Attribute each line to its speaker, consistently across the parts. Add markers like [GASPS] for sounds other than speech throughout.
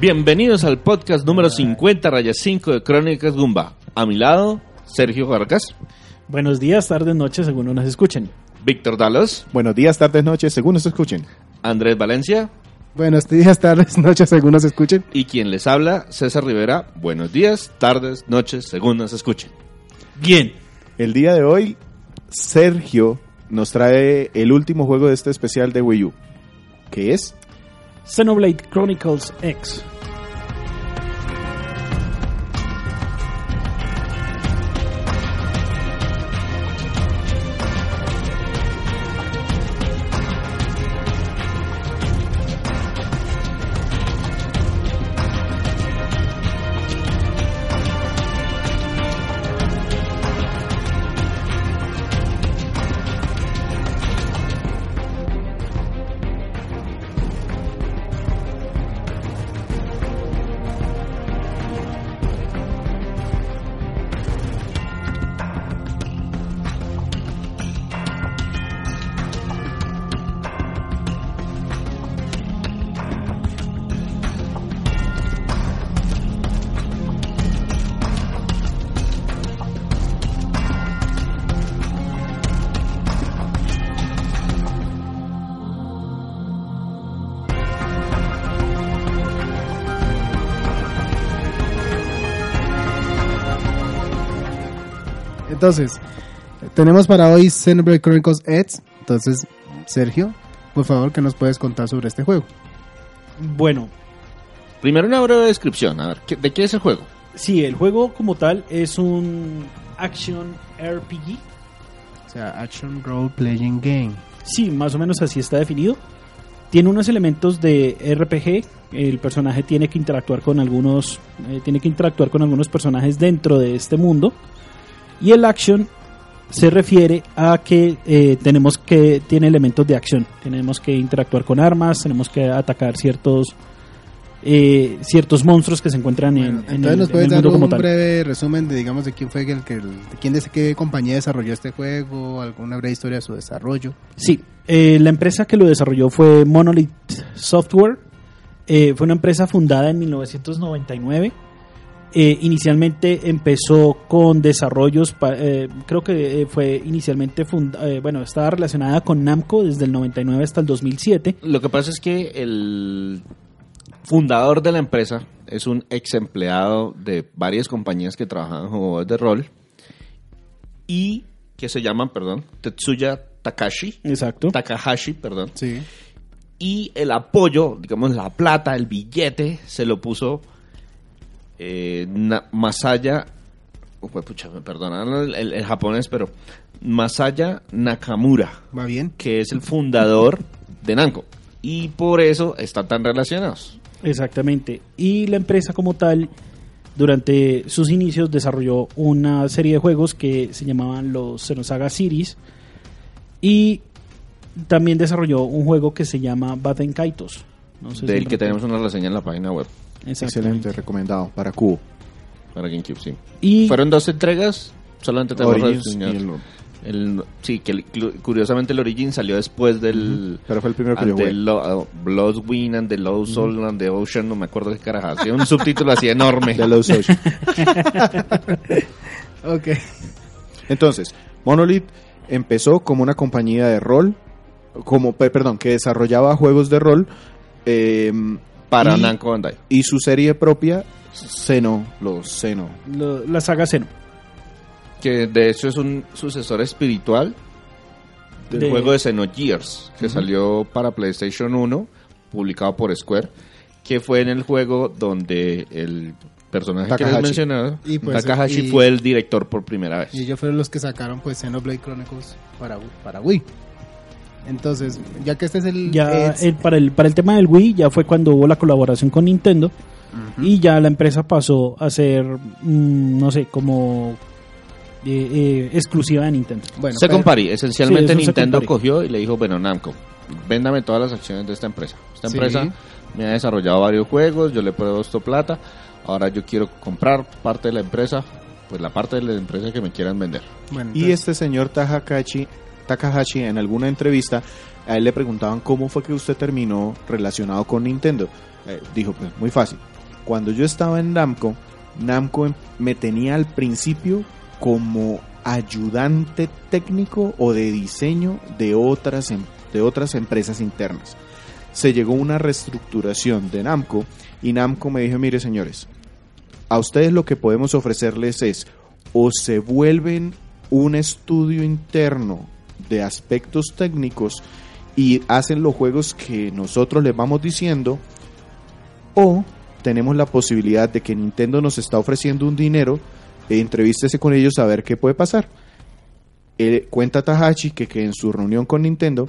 Speaker 1: Bienvenidos al podcast número 50, raya 5 de Crónicas Gumba. A mi lado, Sergio Vargas,
Speaker 2: Buenos días, tardes, noches, según nos escuchen.
Speaker 1: Víctor Dalos,
Speaker 3: Buenos días, tardes, noches, según nos escuchen.
Speaker 1: Andrés Valencia
Speaker 4: Buenos días, tardes, noches, según nos escuchen.
Speaker 1: y quien les habla, César Rivera. Buenos días, tardes, noches, según nos escuchen.
Speaker 2: Bien.
Speaker 3: El día de hoy, Sergio nos trae el último juego de este especial de Wii U, que es
Speaker 2: Xenoblade Chronicles X.
Speaker 4: Entonces, tenemos para hoy Xenoblade Chronicles X. Entonces, Sergio, por favor, ¿qué nos puedes contar sobre este juego?
Speaker 2: Bueno,
Speaker 1: Primero una breve descripción, a ver, ¿qué- ¿de qué es el juego?
Speaker 2: sí, el juego como tal es un action RPG.
Speaker 4: O sea, Action Role Playing Game.
Speaker 2: Sí, más o menos así está definido. Tiene unos elementos de RPG. El personaje tiene que interactuar con algunos, eh, tiene que interactuar con algunos personajes dentro de este mundo. Y el action se refiere a que eh, tenemos que tiene elementos de acción. Tenemos que interactuar con armas, tenemos que atacar ciertos eh, ciertos monstruos que se encuentran en, en
Speaker 4: Entonces,
Speaker 2: el,
Speaker 4: ¿nos
Speaker 2: en
Speaker 4: puedes
Speaker 2: el
Speaker 4: dar
Speaker 2: como
Speaker 4: un
Speaker 2: tal.
Speaker 4: breve resumen de, digamos, de quién fue el que, el- de quién de qué compañía desarrolló este juego, alguna breve historia de su desarrollo?
Speaker 2: Sí, eh, la empresa que lo desarrolló fue Monolith Software. Eh, fue una empresa fundada en 1999. Eh, inicialmente empezó con desarrollos, eh, creo que eh, fue inicialmente, bueno, estaba relacionada con Namco desde el 99 hasta el 2007.
Speaker 1: Lo que pasa es que el fundador de la empresa es un ex empleado de varias compañías que trabajan en juegos de rol y que se llaman, perdón, Tetsuya Takashi,
Speaker 2: Exacto.
Speaker 1: Takahashi, perdón.
Speaker 4: Sí.
Speaker 1: Y el apoyo, digamos, la plata, el billete, se lo puso eh, Masaya. oh, pucha, me perdonan el, el- el japonés, pero Masaya Nakamura,
Speaker 4: ¿Va bien?
Speaker 1: que es el fundador de Namco. Y por eso están tan relacionados.
Speaker 2: Exactamente. Y la empresa como tal, durante sus inicios, desarrolló una serie de juegos que se llamaban los Xenosaga Series. Y también desarrolló un juego que se llama Baten Kaitos. No sé si
Speaker 1: del que tenemos una reseña en la página web.
Speaker 3: Excelente, recomendado para Cubo.
Speaker 1: para GameCube, sí.
Speaker 2: Y
Speaker 1: Fueron dos entregas, solamente
Speaker 3: Origins y el-
Speaker 1: El- sí, que el- curiosamente el Origin salió después del...
Speaker 3: pero fue el primero que yo
Speaker 1: the
Speaker 3: jugué.
Speaker 1: Lo- uh, Blood Wind and the Low Soul and the Ocean, no me acuerdo qué carajo. Hacía un subtítulo así enorme.
Speaker 3: De Low Social.
Speaker 4: Ok.
Speaker 3: Entonces, Monolith empezó como una compañía de rol, como, pe- perdón, que desarrollaba juegos de rol eh,
Speaker 1: para
Speaker 3: y-
Speaker 1: Namco Bandai.
Speaker 3: y su serie propia, Xeno, los Xeno.
Speaker 2: lo- la saga Xeno.
Speaker 1: Que de hecho es un sucesor espiritual del
Speaker 2: De-
Speaker 1: juego de Xenogears, que salió para PlayStation 1, publicado por Square, que fue en el juego donde el personaje que les
Speaker 3: Takahashi.
Speaker 1: mencionaba,
Speaker 4: Y pues,
Speaker 1: Takahashi,
Speaker 4: y-
Speaker 1: fue el director por primera vez.
Speaker 4: Y ellos fueron los que sacaron pues Xenoblade Chronicles para, para Wii. Entonces, ya que este es el...
Speaker 2: Ya
Speaker 4: es-
Speaker 2: el- para, el, para el tema del Wii ya fue cuando hubo la colaboración con Nintendo. Y ya la empresa pasó a ser, mm, no sé, como eh, eh, exclusiva de Nintendo.
Speaker 4: bueno,
Speaker 1: Second Party, esencialmente
Speaker 2: Sí,
Speaker 1: Nintendo cogió y le dijo, bueno, Namco, véndame todas las acciones de esta empresa. Esta
Speaker 4: Sí.
Speaker 1: empresa me ha desarrollado varios juegos, yo le puedo esto plata, ahora yo quiero comprar parte de la empresa, pues la parte de la empresa que me quieran vender.
Speaker 4: bueno,
Speaker 3: Y este señor Takahashi Takahashi en alguna entrevista, a él le preguntaban cómo fue que usted terminó relacionado con Nintendo. Eh, dijo, pues muy fácil. Cuando yo estaba en Namco, Namco em- me tenía al principio como ayudante técnico o de diseño de otras, em- de otras empresas internas. Se llegó una reestructuración de Namco y Namco me dijo, mire señores, a ustedes lo que podemos ofrecerles es o se vuelven un estudio interno de aspectos técnicos y hacen los juegos que nosotros les vamos diciendo o tenemos la posibilidad de que Nintendo nos está ofreciendo un dinero, e entrevístese con ellos a ver qué puede pasar. Eh, cuenta Tahachi que, que en su reunión con Nintendo,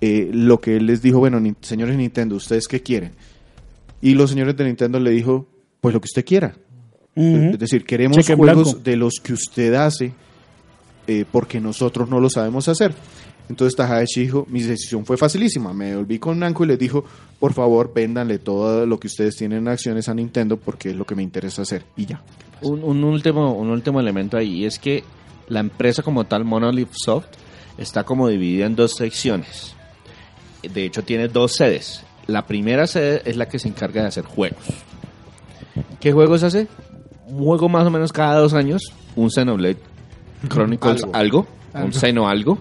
Speaker 3: eh, lo que él les dijo, bueno, ni- señores Nintendo, ¿ustedes qué quieren? Y los señores de Nintendo le dijo, pues lo que usted quiera. Es decir, queremos
Speaker 2: Cheque
Speaker 3: juegos
Speaker 2: blanco.
Speaker 3: de los que usted hace eh, porque nosotros no lo sabemos hacer. Entonces Tahashi dijo, mi decisión fue facilísima. Me volví con Namco y les dijo, por favor, véndanle todo lo que ustedes tienen en acciones a Nintendo porque es lo que me interesa hacer. Y ya.
Speaker 1: Un, un último, un último elemento ahí es que la empresa como tal, Monolith Soft, está como dividida en dos secciones. De hecho, tiene dos sedes. La primera sede es la que se encarga de hacer juegos. ¿Qué juegos hace? Un juego más o menos cada dos años. Un Xenoblade Chronicles
Speaker 3: Algo.
Speaker 1: Un Xeno algo.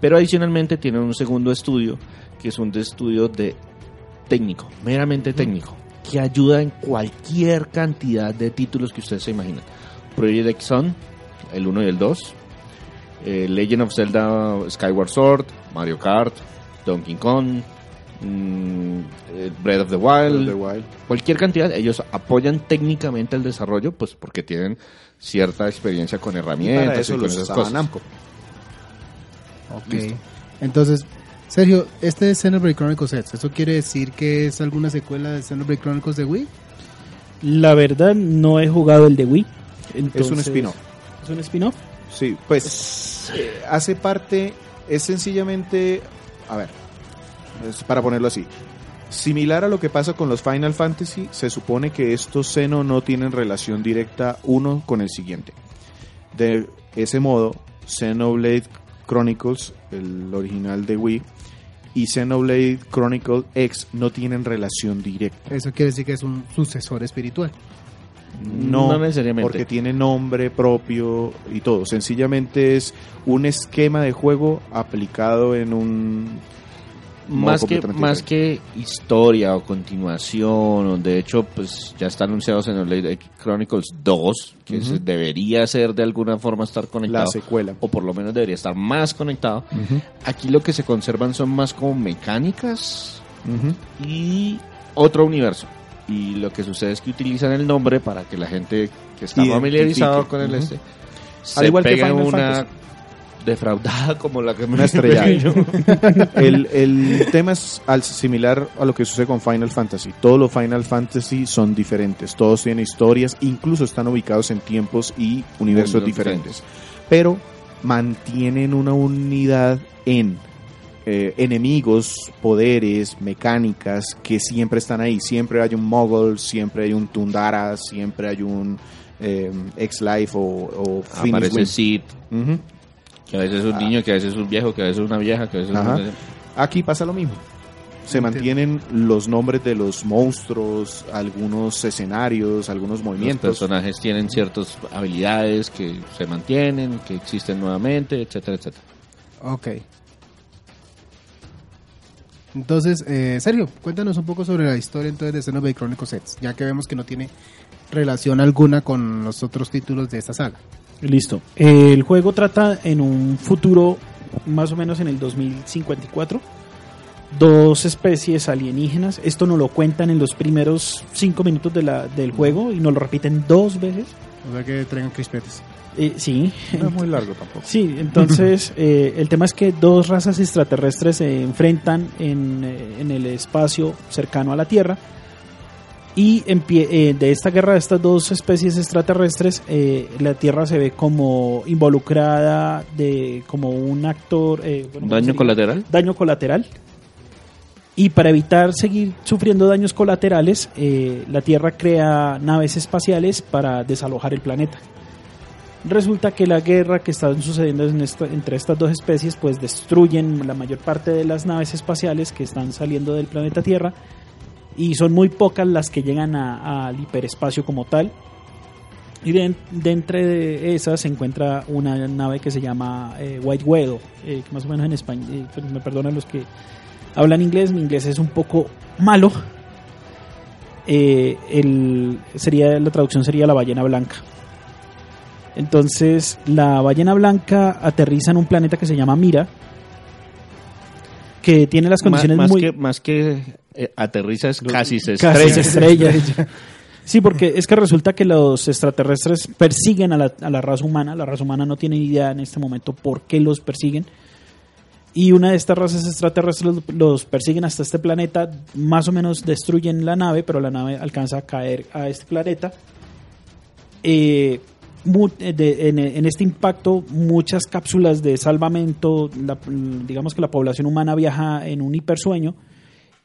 Speaker 1: Pero adicionalmente tienen un segundo estudio, que es un estudio de técnico, meramente técnico, que ayuda en cualquier cantidad de títulos que ustedes se imaginen. Project Sun, el 1 y el 2, eh, Legend of Zelda Skyward Sword, Mario Kart, Donkey Kong, mm, eh, Breath of the Wild,
Speaker 3: The Wild.
Speaker 1: cualquier cantidad, ellos apoyan técnicamente el desarrollo, pues porque tienen cierta experiencia con
Speaker 3: Y
Speaker 1: herramientas y con
Speaker 3: los
Speaker 1: esas cosas.
Speaker 3: Namco.
Speaker 4: Ok.
Speaker 1: Listo.
Speaker 4: Entonces, Sergio, este es Xenoblade Chronicles X. ¿Eso quiere decir que es alguna secuela de Xenoblade Chronicles de Wii?
Speaker 2: La verdad, no he jugado el de Wii.
Speaker 3: Es un spin-off.
Speaker 2: ¿Es un spin-off?
Speaker 3: Sí, pues eh, hace parte, es sencillamente, a ver, es para ponerlo así, similar a lo que pasa con los Final Fantasy, se supone que estos Xeno no tienen relación directa uno con el siguiente. De ese modo, Xenoblade Chronicles, el original de Wii, y Xenoblade Chronicles X no tienen relación directa.
Speaker 4: Eso quiere decir que es un sucesor espiritual.
Speaker 3: No,
Speaker 1: No necesariamente.
Speaker 3: porque tiene nombre propio y todo. Sencillamente es un esquema de juego aplicado en un
Speaker 1: más que más que historia o continuación o de hecho pues ya está anunciado Xenoblade Chronicles 2 que
Speaker 3: Ujú.
Speaker 1: se debería ser de alguna forma estar
Speaker 3: la
Speaker 1: conectado
Speaker 3: secuela.
Speaker 1: o por lo menos debería estar más conectado aquí lo que se conservan son más como mecánicas
Speaker 3: Ujú.
Speaker 1: y otro universo y lo que sucede es que utilizan el nombre para que la gente que está familiarizado con el este se
Speaker 3: Al igual que
Speaker 1: pegue
Speaker 3: Final
Speaker 1: una
Speaker 3: Fantasy.
Speaker 1: Defraudada como la que me [LAUGHS] yo.
Speaker 3: el, el tema es al- similar a lo que sucede con Final Fantasy. Todos los Final Fantasy son diferentes. Todos tienen historias, incluso están ubicados en tiempos y universos diferentes. Pero mantienen una unidad en eh, enemigos, poderes, mecánicas que siempre están ahí. Siempre hay un Mogul, siempre hay un Tundara, siempre hay un eh, X-Life o, o
Speaker 1: aparece. Que a veces es un niño, que a veces es un viejo, que a veces es una vieja, que a veces
Speaker 3: Ajá.
Speaker 1: es un...
Speaker 3: Aquí pasa lo mismo. Se mantienen los nombres de los monstruos, algunos escenarios, algunos
Speaker 1: Los
Speaker 3: movimientos.
Speaker 1: personajes tienen ciertas habilidades que se mantienen, que existen nuevamente, etcétera, etcétera.
Speaker 4: Ok. Entonces, eh, Sergio, cuéntanos un poco sobre la historia entonces de Xenoblade Chronicles X, ya que vemos que no tiene relación alguna con los otros títulos de esta saga.
Speaker 2: Listo. El juego trata en un futuro más o menos en el 2054. Dos especies alienígenas. Esto nos lo cuentan en los primeros cinco minutos de la, del juego y nos lo repiten dos veces.
Speaker 4: O sea que traigan crispetes.
Speaker 2: Eh, sí.
Speaker 3: No es muy largo tampoco.
Speaker 2: Sí, entonces [LAUGHS] eh, el tema es que dos razas extraterrestres se enfrentan en, eh, en el espacio cercano a la Tierra y eh, de esta guerra de estas dos especies extraterrestres eh, la Tierra se ve como involucrada de como un actor eh, bueno, ¿cómo
Speaker 1: Daño colateral.
Speaker 2: daño colateral. Y para evitar seguir sufriendo daños colaterales la Tierra crea naves espaciales para desalojar el planeta. Resulta que la guerra que está sucediendo en esta- entre estas dos especies pues destruyen la mayor parte de las naves espaciales que están saliendo del planeta Tierra y son muy pocas las que llegan al hiperespacio como tal. Y de, de entre esas se encuentra una nave que se llama eh, White Widow, eh, que más o menos en español, eh, pues me perdonan los que hablan inglés, mi inglés es un poco malo. El, sería, la traducción sería la ballena blanca. Entonces, la ballena blanca aterriza en un planeta que se llama Mira, que tiene las condiciones
Speaker 1: más,
Speaker 2: muy...
Speaker 1: que, más que eh, aterriza es casi se
Speaker 2: Casi
Speaker 1: estrella.
Speaker 2: se [LAUGHS] estrella. Sí, porque es que resulta que los extraterrestres persiguen a la, a la raza humana. La raza humana no tiene idea en este momento por qué los persiguen. Y una de estas razas extraterrestres los, los persiguen hasta este planeta. Más o menos destruyen la nave, pero la nave alcanza a caer a este planeta. Eh, de- en, en este impacto, muchas cápsulas de salvamento, digamos que la población humana viaja en un hipersueño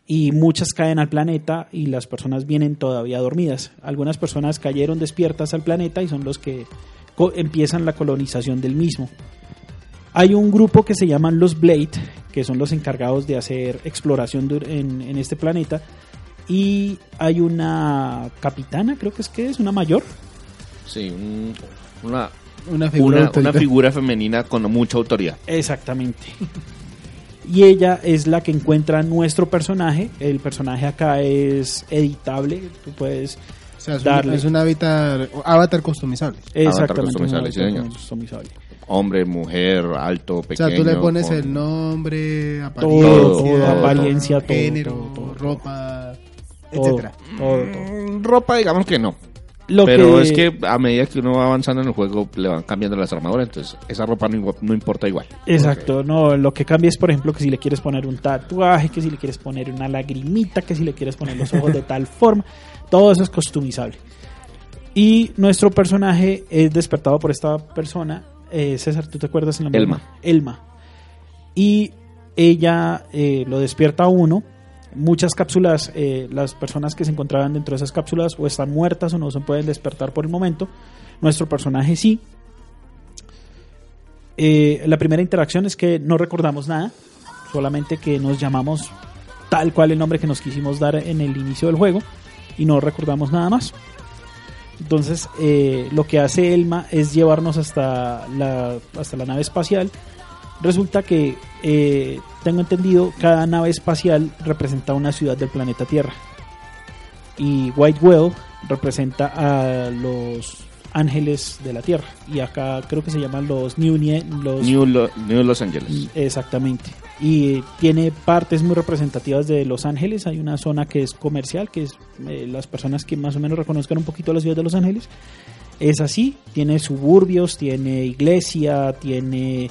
Speaker 2: y muchas caen al planeta y las personas vienen todavía dormidas. Algunas personas cayeron despiertas al planeta y son los que empiezan la colonización del mismo. Hay un grupo que se llaman los Blade, que son los encargados de hacer exploración en este planeta. Y hay una capitana, creo que es que es una mayor.
Speaker 1: Sí, un- una,
Speaker 4: Una figura
Speaker 1: una, una
Speaker 4: autoritaria.
Speaker 1: figura femenina con mucha autoridad.
Speaker 2: Exactamente. Y ella es la que encuentra nuestro personaje. El personaje acá es editable. Tú puedes
Speaker 4: O sea, es,
Speaker 2: darle.
Speaker 4: un, es un avatar, avatar customizable.
Speaker 2: Exactamente.
Speaker 1: customizable,
Speaker 2: un
Speaker 1: sí,
Speaker 2: avatar
Speaker 1: señor.
Speaker 2: customizable.
Speaker 1: Hombre, mujer, alto,
Speaker 4: O
Speaker 1: pequeño.
Speaker 4: sea, tú le pones
Speaker 1: con-
Speaker 4: el nombre,
Speaker 2: Todo,
Speaker 4: apariencia,
Speaker 1: todo,
Speaker 2: apariencia, todo,
Speaker 4: género,
Speaker 2: todo, todo,
Speaker 4: ropa,
Speaker 2: todo,
Speaker 4: etcétera.
Speaker 2: todo, todo.
Speaker 1: Mm, Ropa, digamos que no.
Speaker 2: Lo
Speaker 1: Pero
Speaker 2: que-
Speaker 1: es que a medida que uno va avanzando en el juego, le van cambiando las armaduras. Entonces, esa ropa no, no importa igual.
Speaker 2: Exacto, no, lo que cambia es, por ejemplo, que si le quieres poner un tatuaje, que si le quieres poner una lagrimita, que si le quieres poner los ojos de [LAUGHS] tal forma, todo eso es customizable. Y nuestro personaje es despertado por esta persona, eh, César, ¿tú te acuerdas el nombre?
Speaker 1: Elma.
Speaker 2: Elma. Y ella eh, lo despierta a uno. Muchas cápsulas, eh, las personas que se encontraban dentro de esas cápsulas o están muertas o no se pueden despertar por el momento. Nuestro personaje sí. Eh, la primera interacción es que no recordamos nada, solamente que nos llamamos tal cual el nombre que nos quisimos dar en el inicio del juego y no recordamos nada más. Entonces, eh, lo que hace Elma es llevarnos hasta la, hasta la nave espacial. Resulta que, eh, tengo entendido, cada nave espacial representa una ciudad del planeta Tierra. Y White Well representa a los ángeles de la Tierra. Y acá creo que se llaman los New, los
Speaker 1: New, Lo- New Los Angeles.
Speaker 2: Exactamente. Y tiene partes muy representativas de Los Ángeles. Hay una zona que es comercial, que es eh, las personas que más o menos reconozcan un poquito la ciudad de Los Ángeles. Es así, tiene suburbios, tiene iglesia, tiene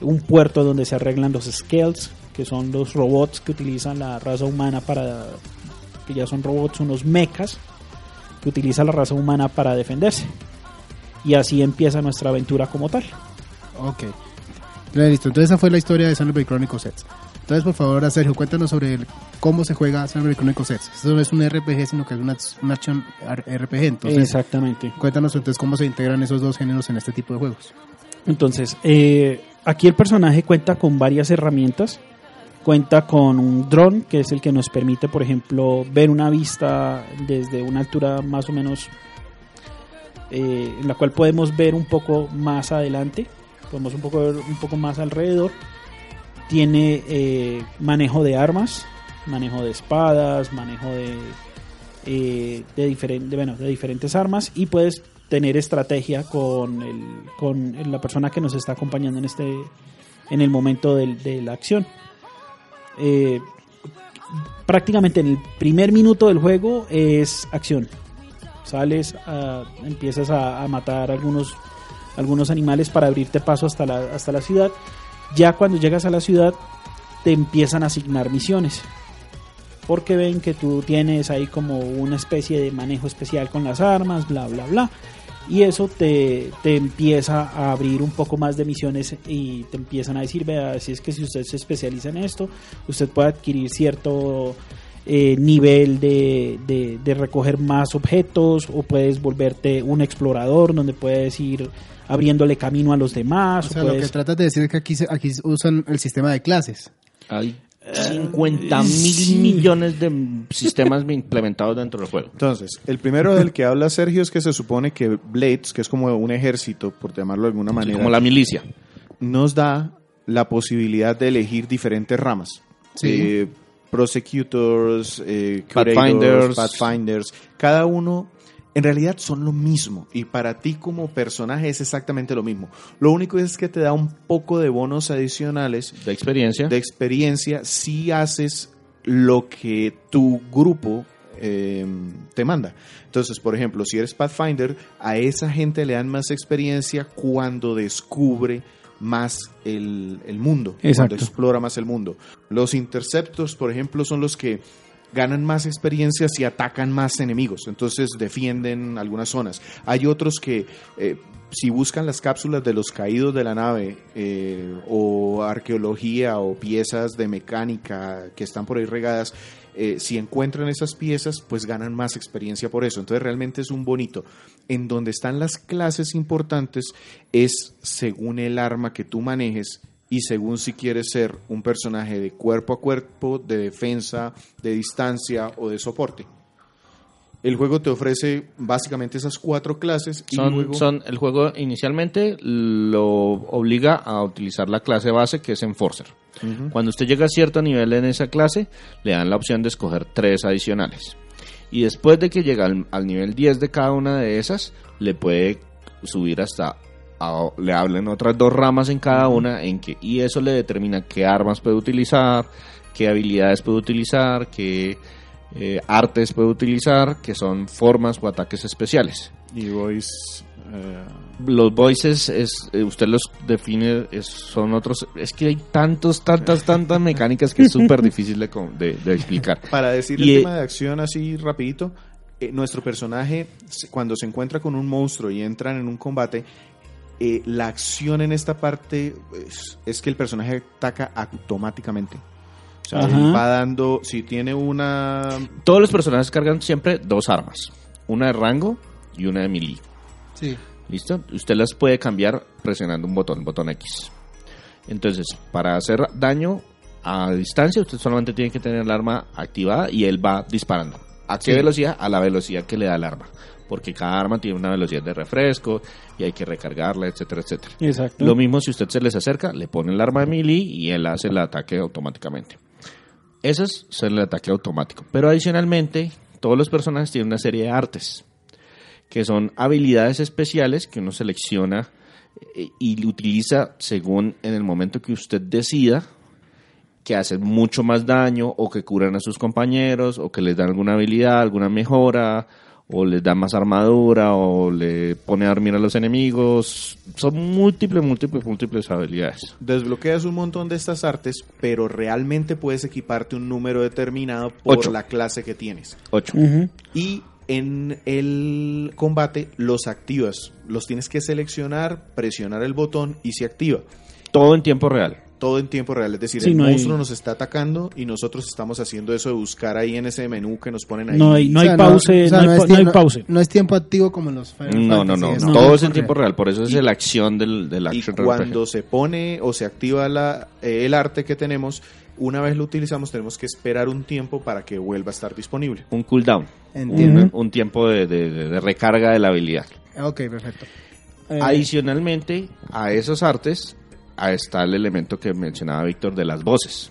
Speaker 2: un puerto donde se arreglan los scales, que son los robots que utilizan la raza humana para, que ya son robots, unos mechas, que utiliza la raza humana para defenderse. Y así empieza nuestra aventura como tal.
Speaker 4: Ok. Listo, entonces esa fue la historia de Xenoblade Chronicles Sets. Entonces, por favor, Sergio, cuéntanos sobre el- cómo se juega Xenoblade Chronicles Sets. Esto no es un RPG, sino que es una, ar- RPG. Entonces,
Speaker 2: Exactamente.
Speaker 4: cuéntanos entonces cómo se integran esos dos géneros en este tipo de juegos.
Speaker 2: Entonces, eh, aquí el personaje cuenta con varias herramientas. Cuenta con un dron, que es el que nos permite, por ejemplo, ver una vista desde una altura más o menos eh, en la cual podemos ver un poco más adelante, podemos un poco ver un poco más alrededor. Tiene eh, manejo de armas, manejo de espadas, manejo de eh, de, bueno, de diferentes armas y puedes tener estrategia con, el, con la persona que nos está acompañando en este en el momento del- de, la acción. Eh, prácticamente en el primer minuto del juego es acción. Sales, a- empiezas a, a matar algunos, algunos animales para abrirte paso hasta la, hasta la ciudad. Ya cuando llegas a la ciudad te empiezan a asignar misiones porque ven que tú tienes ahí como una especie de manejo especial con las armas, bla, bla, bla. Y eso te, te empieza a abrir un poco más de misiones y te empiezan a decir, vea, si es que si usted se especializa en esto, usted puede adquirir cierto eh, nivel de, de- de recoger más objetos o puedes volverte un explorador donde puedes ir abriéndole camino a los demás.
Speaker 4: O
Speaker 2: o
Speaker 4: sea, lo que tratas de decir es que aquí, se- aquí usan el sistema de clases.
Speaker 1: 50 mil millones de sistemas [LAUGHS] implementados dentro del juego.
Speaker 3: Entonces, el primero del que habla Sergio es que se supone que Blades, que es como un ejército, por llamarlo de alguna
Speaker 1: Sí,
Speaker 3: manera,
Speaker 1: como la milicia.
Speaker 3: nos da la posibilidad de elegir diferentes ramas.
Speaker 4: Sí.
Speaker 3: Eh, prosecutors, eh,
Speaker 1: Pathfinders.
Speaker 3: pathfinders. Cada uno en realidad son lo mismo y para ti como personaje es exactamente lo mismo. Lo único es que te da un poco de bonos adicionales
Speaker 1: De experiencia.
Speaker 3: de experiencia si haces lo que tu grupo eh, te manda. Entonces, por ejemplo, si eres Pathfinder, a esa gente le dan más experiencia cuando descubre más el, el mundo,
Speaker 2: Exacto.
Speaker 3: cuando explora más el mundo. Los Interceptors, por ejemplo, son los que ganan más experiencia si atacan más enemigos, entonces defienden algunas zonas. Hay otros que eh, si buscan las cápsulas de los caídos de la nave eh, o arqueología o piezas de mecánica que están por ahí regadas, eh, si encuentran esas piezas, pues ganan más experiencia por eso. Entonces realmente es un bonito. En donde están las clases importantes es según el arma que tú manejes y según si quieres ser un personaje de cuerpo a cuerpo, de defensa, de distancia o de soporte. El juego te ofrece básicamente esas cuatro clases y
Speaker 1: Son,
Speaker 3: luego
Speaker 1: son- el juego inicialmente lo obliga a utilizar la clase base que es Enforcer. Cuando usted llega a cierto nivel en esa clase, le dan la opción de escoger tres adicionales. Y después de que llega al, al nivel 10 de cada una de esas, le puede subir hasta... a- le hablen otras dos ramas en cada una en que y eso le determina qué armas puede utilizar, qué habilidades puede utilizar, qué eh, artes puede utilizar, que son formas o ataques especiales.
Speaker 3: y voice eh,
Speaker 1: Los voices, es, eh, usted los define, es- son otros. Es que hay tantos, tantas, tantas mecánicas que es súper [LAUGHS] difícil de, co- de- de explicar.
Speaker 3: Para decir
Speaker 1: Y,
Speaker 3: el
Speaker 1: eh,
Speaker 3: tema de acción así rapidito, eh, nuestro personaje cuando se encuentra con un monstruo y entran en un combate, eh, la acción en esta parte es, es que el personaje ataca automáticamente. O sea,
Speaker 2: Ajá.
Speaker 3: él va dando, si tiene una...
Speaker 1: Todos los personajes cargan siempre dos armas: una de rango y una de melee.
Speaker 4: Sí.
Speaker 1: ¿Listo? Usted las puede cambiar presionando un botón, botón X. Entonces, para hacer daño a distancia, usted solamente tiene que tener el arma activada y él va disparando. ¿A qué
Speaker 4: Sí.
Speaker 1: velocidad? A la velocidad que le da el arma. Porque cada arma tiene una velocidad de refresco y hay que recargarla, etcétera, etcétera.
Speaker 2: Exacto.
Speaker 1: Lo mismo si usted se les acerca, le pone el arma de melee y él hace el ataque automáticamente. Ese es el ataque automático. Pero adicionalmente, todos los personajes tienen una serie de artes, que son habilidades especiales que uno selecciona eh, y utiliza según en el momento que usted decida que hacen mucho más daño o que curan a sus compañeros o que les dan alguna habilidad, alguna mejora o les da más armadura o le pone a dormir a los enemigos. Son múltiples, múltiples, múltiples habilidades.
Speaker 3: Desbloqueas un montón de estas artes, pero realmente puedes equiparte un número determinado por
Speaker 1: Ocho.
Speaker 3: la clase que tienes.
Speaker 1: Ocho.
Speaker 3: Y en el combate los activas. Los tienes que seleccionar, presionar el botón y se activa.
Speaker 1: Todo en tiempo real.
Speaker 3: Todo en tiempo real. Es decir,
Speaker 2: Sí,
Speaker 3: el
Speaker 2: no hay-
Speaker 3: monstruo nos está atacando y nosotros estamos haciendo eso de buscar ahí en ese menú que nos ponen ahí.
Speaker 2: No hay, no
Speaker 4: O
Speaker 2: hay pause,
Speaker 4: o sea,
Speaker 2: no, hay,
Speaker 4: es
Speaker 2: pa- no hay
Speaker 4: tiempo-
Speaker 2: pause.
Speaker 4: No es tiempo activo como en los Final
Speaker 1: No, no, no. Todo es en tiempo real. Por eso es
Speaker 3: Y-
Speaker 1: la acción del, del
Speaker 3: y
Speaker 1: action
Speaker 3: cuando
Speaker 1: RPG.
Speaker 3: se pone o se activa la, eh, el arte que tenemos, una vez lo utilizamos tenemos que esperar un tiempo para que vuelva a estar disponible.
Speaker 1: Un cooldown.
Speaker 4: Entiendo.
Speaker 1: Un, un tiempo de, de- de- de recarga de la habilidad.
Speaker 4: Ok, perfecto.
Speaker 2: Eh,
Speaker 1: Adicionalmente a esos artes, está el elemento que mencionaba Víctor de las voces.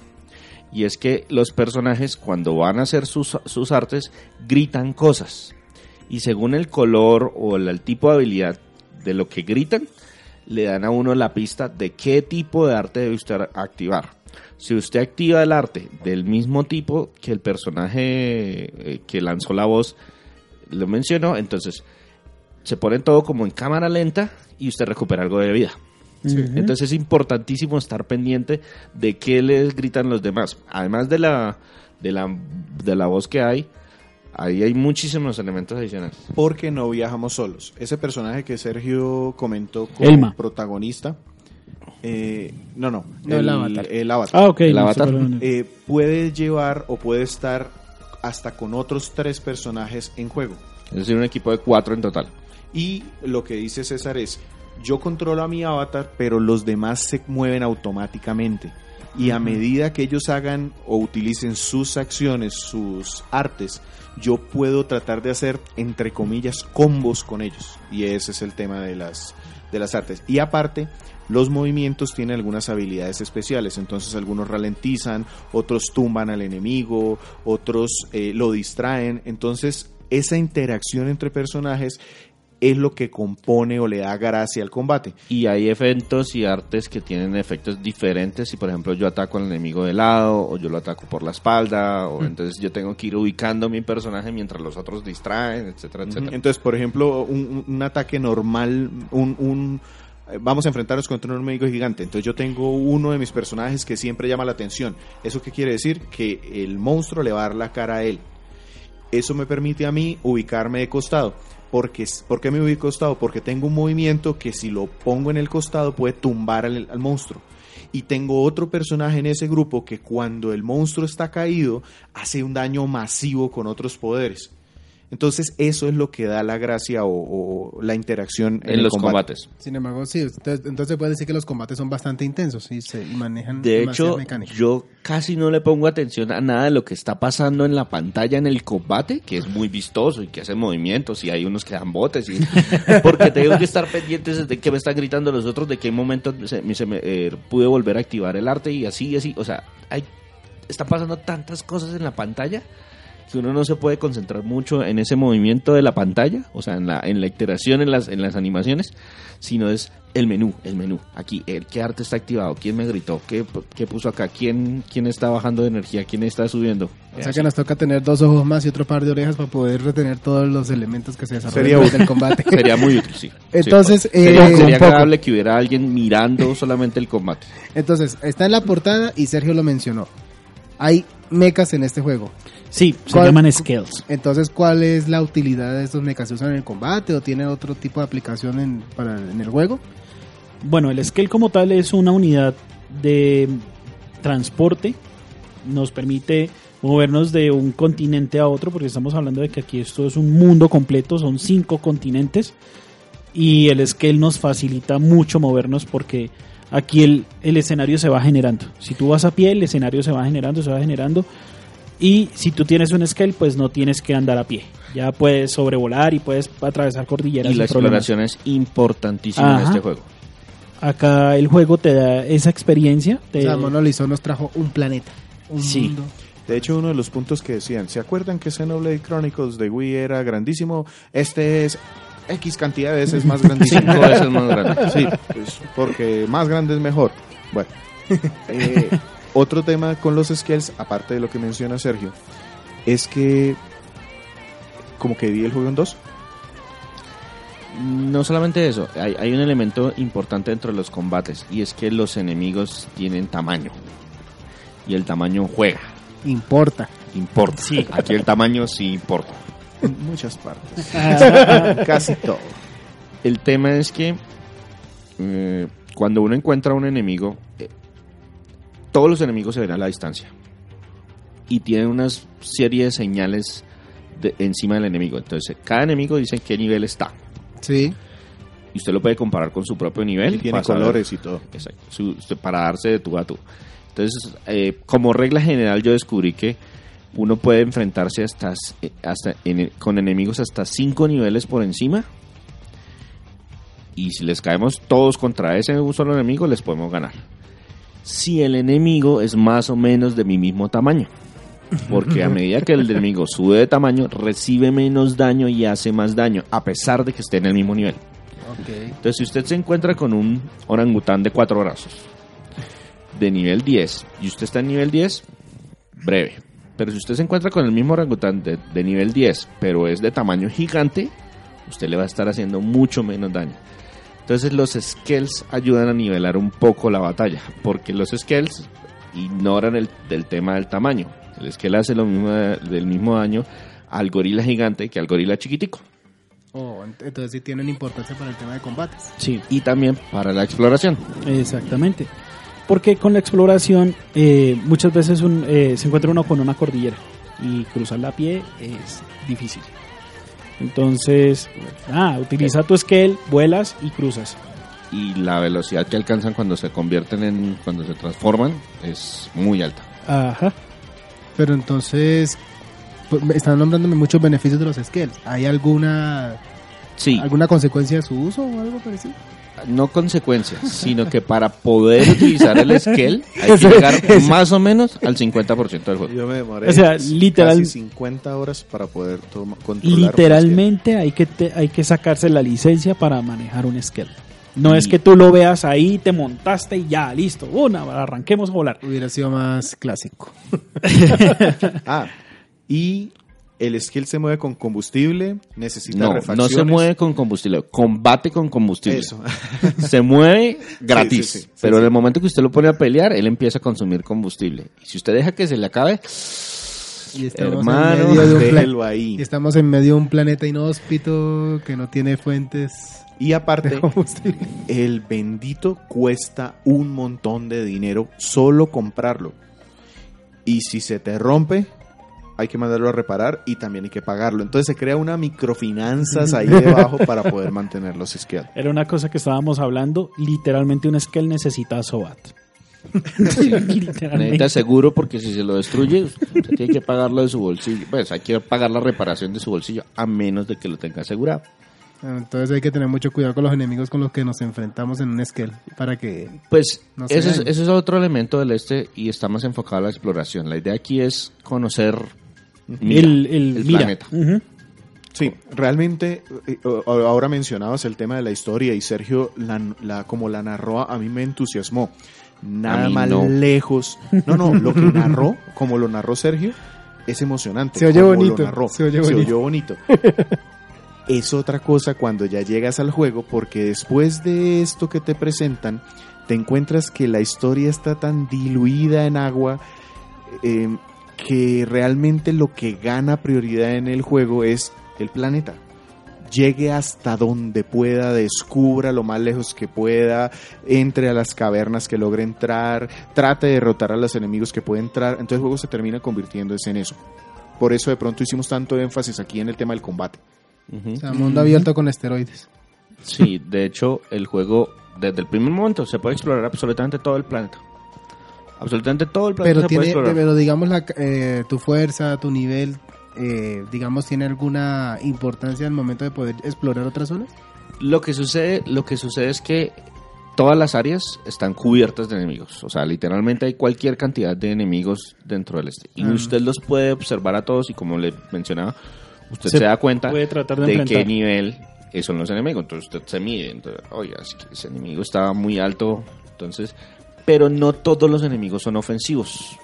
Speaker 1: Y es que los personajes cuando van a hacer sus, sus artes gritan cosas. Y según el color o el, el tipo de habilidad de lo que gritan, le dan a uno la pista de qué tipo de arte debe usted activar. Si usted activa el arte del mismo tipo que el personaje eh, que lanzó la voz lo mencionó, entonces se pone todo como en cámara lenta y usted recupera algo de vida. Entonces es importantísimo estar pendiente de qué les gritan los demás. Además de la, de la, de la voz que hay, ahí hay muchísimos elementos adicionales.
Speaker 3: Porque no viajamos solos. Ese personaje que Sergio comentó como
Speaker 2: Elma.
Speaker 3: protagonista. eh, no, no.
Speaker 4: No, el avatar.
Speaker 3: el avatar.
Speaker 2: Ah, ok.
Speaker 1: El avatar.
Speaker 3: eh, puede llevar o puede estar hasta con otros tres personajes en juego.
Speaker 1: Es decir, un equipo de cuatro en total.
Speaker 3: Y lo que dice César es, yo controlo a mi avatar, pero los demás se mueven automáticamente. Y a medida que ellos hagan o utilicen sus acciones, sus artes, yo puedo tratar de hacer, entre comillas, combos con ellos. Y ese es el tema de las, de las artes. Y aparte, los movimientos tienen algunas habilidades especiales. Entonces algunos ralentizan, otros tumban al enemigo, otros eh, lo distraen. Entonces esa interacción entre personajes es lo que compone o le da gracia al combate.
Speaker 1: Y hay eventos y artes que tienen efectos diferentes. Si, por ejemplo, yo ataco al enemigo de lado, o yo lo ataco por la espalda, o entonces yo tengo que ir ubicando mi personaje mientras los otros distraen, etcétera, etcétera.
Speaker 3: Entonces, por ejemplo, un, un ataque normal, un, un eh, vamos a enfrentarnos contra un enemigo gigante. Entonces yo tengo uno de mis personajes que siempre llama la atención. ¿Eso qué quiere decir? Que el monstruo le va a dar la cara a él. Eso me permite a mí ubicarme de costado. Porque, ¿Por qué me ubico costado? Porque tengo un movimiento que si lo pongo en el costado puede tumbar al monstruo. Y tengo otro personaje en ese grupo que cuando el monstruo está caído hace un daño masivo con otros poderes. Entonces eso es lo que da la gracia o, o la interacción en,
Speaker 1: los
Speaker 3: combate.
Speaker 1: combates.
Speaker 4: Sin embargo, sí, usted- entonces puede decir que los combates son bastante intensos y se manejan
Speaker 1: De hecho,
Speaker 4: mecánicas.
Speaker 1: yo casi no le pongo atención a nada de lo que está pasando en la pantalla en el combate, que es muy vistoso y que hace movimientos y hay unos que dan botes. Y, [LAUGHS] porque tengo que estar pendientes de que me están gritando los otros, de qué momento se, me- se me, eh, pude volver a activar el arte y así y así. O sea, hay, está pasando tantas cosas en la pantalla que uno no se puede concentrar mucho en ese movimiento de la pantalla, o sea, en la, en la iteración, en las, en las animaciones, sino es el menú, el menú. Aquí, el, qué arte está activado, quién me gritó, qué, qué puso acá, quién, quién está bajando de energía, quién está subiendo.
Speaker 4: O sea que nos toca tener dos ojos más y otro par de orejas para poder retener todos los elementos que se desarrollan
Speaker 3: Sería
Speaker 4: durante el combate. [LAUGHS]
Speaker 1: Sería muy útil, sí. [LAUGHS]
Speaker 4: Entonces,
Speaker 1: Sí, sería,
Speaker 4: eh,
Speaker 1: sería agradable que hubiera alguien mirando [LAUGHS] solamente el combate.
Speaker 4: Entonces, está en la portada y Sergio lo mencionó. Hay mechas en este juego.
Speaker 2: Sí, se
Speaker 4: ¿Cuál-
Speaker 2: llaman scales.
Speaker 4: Entonces, ¿cuál es la utilidad de estos mechas? ¿Se usan en el combate o tiene otro tipo de aplicación en, para, en el juego?
Speaker 2: Bueno, el scale como tal es una unidad de transporte. Nos permite movernos de un continente a otro, porque estamos hablando de que aquí esto es un mundo completo, son cinco continentes. Y el scale nos facilita mucho movernos porque aquí el, el escenario se va generando. Si tú vas a pie, el escenario se va generando, se va generando. Y si tú tienes un scale, pues no tienes que andar a pie. Ya puedes sobrevolar y puedes atravesar cordilleras.
Speaker 1: Y la
Speaker 2: problemas.
Speaker 1: exploración es importantísima en este juego.
Speaker 2: Acá el juego te da esa experiencia.
Speaker 4: O
Speaker 2: te-
Speaker 4: sea, Monolith nos trajo un planeta. Un
Speaker 2: Sí.
Speaker 4: mundo.
Speaker 3: De hecho, uno de los puntos que decían, ¿se acuerdan que Xenoblade Chronicles de Wii era grandísimo? Este es X cantidad de veces más [LAUGHS] grandísimo.
Speaker 1: Cinco veces más grande.
Speaker 3: Sí, pues, porque más grande es mejor. Bueno, [LAUGHS] eh, otro tema con los skills, aparte de lo que menciona Sergio, es que como que divide el juego en dos.
Speaker 1: No solamente eso, hay, hay un elemento importante dentro de los combates y es que los enemigos tienen tamaño y el tamaño juega,
Speaker 4: Importa.
Speaker 1: importa. Aquí el tamaño sí importa.
Speaker 3: En muchas partes. [LAUGHS] Casi todo.
Speaker 1: El tema es que eh, cuando uno encuentra un enemigo, todos los enemigos se ven a la distancia y tienen una serie de señales de- encima del enemigo. Entonces, cada enemigo dice en qué nivel está.
Speaker 4: Sí.
Speaker 1: Y usted lo puede comparar con su propio nivel.
Speaker 3: Y tiene colores y todo.
Speaker 1: Exacto, su- para darse de tú a tú. Entonces, eh, como regla general, yo descubrí que uno puede enfrentarse hasta, eh, hasta en- con enemigos hasta cinco niveles por encima. Y si les caemos todos contra ese un solo enemigo, les podemos ganar. Si el enemigo es más o menos de mi mismo tamaño. Porque a medida que el [LAUGHS] enemigo sube de tamaño, recibe menos daño y hace más daño, a pesar de que esté en el mismo nivel.
Speaker 4: Ok.
Speaker 1: Entonces, si usted se encuentra con un orangután de cuatro brazos, de nivel 10, y usted está en nivel 10, breve. Pero si usted se encuentra con el mismo orangután de, de nivel 10, pero es de tamaño gigante, usted le va a estar haciendo mucho menos daño. Entonces los skills ayudan a nivelar un poco la batalla, porque los skills ignoran el del tema del tamaño. El skill hace lo mismo de- del mismo daño al gorila gigante que al gorila chiquitico.
Speaker 4: Oh, ent- entonces sí tienen importancia para el tema de combates.
Speaker 2: Sí,
Speaker 1: Y también para la exploración.
Speaker 2: exactamente. Porque con la exploración eh, muchas veces un- eh, se encuentra uno con una cordillera. y cruzarla a pie es difícil. Entonces, ah, utiliza tu scale, vuelas y cruzas.
Speaker 1: Y la velocidad que alcanzan cuando se convierten en. cuando se transforman es muy alta.
Speaker 2: Ajá.
Speaker 4: Pero entonces, pues, me están nombrándome muchos beneficios de los scales. ¿Hay alguna
Speaker 1: Sí,
Speaker 4: alguna consecuencia de su uso o algo parecido?
Speaker 1: No consecuencias, sino que para poder utilizar el scale hay que [LAUGHS] llegar más o menos al 50% del juego.
Speaker 3: Yo me demoré
Speaker 2: O sea, literal-
Speaker 3: casi 50 horas para poder toma- controlar.
Speaker 2: Literalmente hay que te- hay que sacarse la licencia para manejar un scale. No
Speaker 1: Y-
Speaker 2: es que tú lo veas ahí, te montaste y ya, listo, una, arranquemos a volar.
Speaker 4: Hubiera sido más clásico. [LAUGHS]
Speaker 3: Ah, y el skill se mueve con combustible, necesita
Speaker 1: No, no se mueve con combustible, combate con combustible.
Speaker 3: Eso. [LAUGHS]
Speaker 1: Se mueve gratis,
Speaker 3: sí, sí, sí,
Speaker 1: pero
Speaker 3: sí.
Speaker 1: en el momento que usted lo pone a pelear, él empieza a consumir combustible. Y si usted deja que se le acabe,
Speaker 4: Y estamos
Speaker 1: Hermano,
Speaker 4: en medio de un pla-
Speaker 3: déjelo ahí.
Speaker 4: y estamos en medio de un planeta inhóspito que no tiene fuentes
Speaker 3: Y
Speaker 4: de
Speaker 3: aparte,
Speaker 4: combustible.
Speaker 3: el bendito cuesta un montón de dinero solo comprarlo. Y si se te rompe, hay que mandarlo a reparar y también hay que pagarlo. Entonces se crea una microfinanzas ahí [LAUGHS] debajo para poder mantener los skills.
Speaker 2: Era una cosa que estábamos hablando, literalmente un scale necesita SOAT. [LAUGHS] [LAUGHS] literalmente.
Speaker 1: necesita seguro porque si se lo destruye, usted tiene que pagarlo de su bolsillo. Pues hay que pagar la reparación de su bolsillo, a menos de que lo tenga asegurado.
Speaker 4: Entonces hay que tener mucho cuidado con los enemigos con los que nos enfrentamos en un scale para que
Speaker 1: Pues
Speaker 4: No se
Speaker 1: ese, es, ese es otro elemento del este y está más enfocado a la exploración. La idea aquí es conocer mira,
Speaker 2: el, el,
Speaker 1: el
Speaker 2: mira.
Speaker 1: planeta.
Speaker 3: Sí, realmente, eh, ahora mencionabas el tema de la historia y Sergio, la, la- como la narró, a mí me entusiasmó. Nada más
Speaker 1: no.
Speaker 3: lejos. No, no, lo que [LAUGHS] narró, como lo narró Sergio, es emocionante.
Speaker 4: Se oye
Speaker 3: Como lo
Speaker 4: bonito,
Speaker 3: narró,
Speaker 4: se oye
Speaker 3: se
Speaker 4: bonito.
Speaker 3: oyó bonito. [LAUGHS] es otra cosa cuando ya llegas al juego, porque después de esto que te presentan, te encuentras que la historia está tan diluida en agua eh, que realmente lo que gana prioridad en el juego es el planeta. Llegue hasta donde pueda, descubra lo más lejos que pueda, entre a las cavernas que logre entrar, trate de derrotar a los enemigos que puede entrar. Entonces el juego se termina convirtiéndose en eso. Por eso de pronto hicimos tanto énfasis aquí en el tema del combate.
Speaker 1: Ujú.
Speaker 4: o sea, mundo abierto con esteroides.
Speaker 1: Sí, de hecho, el juego, desde el primer momento, se puede explorar absolutamente todo el planeta. Absolutamente todo el planeta
Speaker 4: Pero
Speaker 1: se
Speaker 4: tiene,
Speaker 1: puede explorar.
Speaker 4: pero digamos la, eh, tu fuerza, tu nivel, eh, digamos tiene alguna importancia en el momento de poder explorar otras zonas.
Speaker 1: Lo que sucede, lo que sucede es que todas las áreas están cubiertas de enemigos. O sea, literalmente hay cualquier cantidad de enemigos dentro del este. Y
Speaker 4: Ah.
Speaker 1: usted los puede observar a todos y como le mencionaba, usted
Speaker 2: Se
Speaker 1: se, da cuenta
Speaker 2: puede tratar de
Speaker 1: qué nivel son los enemigos. Entonces usted se mide. Entonces, que ese enemigo está muy alto. Entonces, pero no todos los enemigos son ofensivos.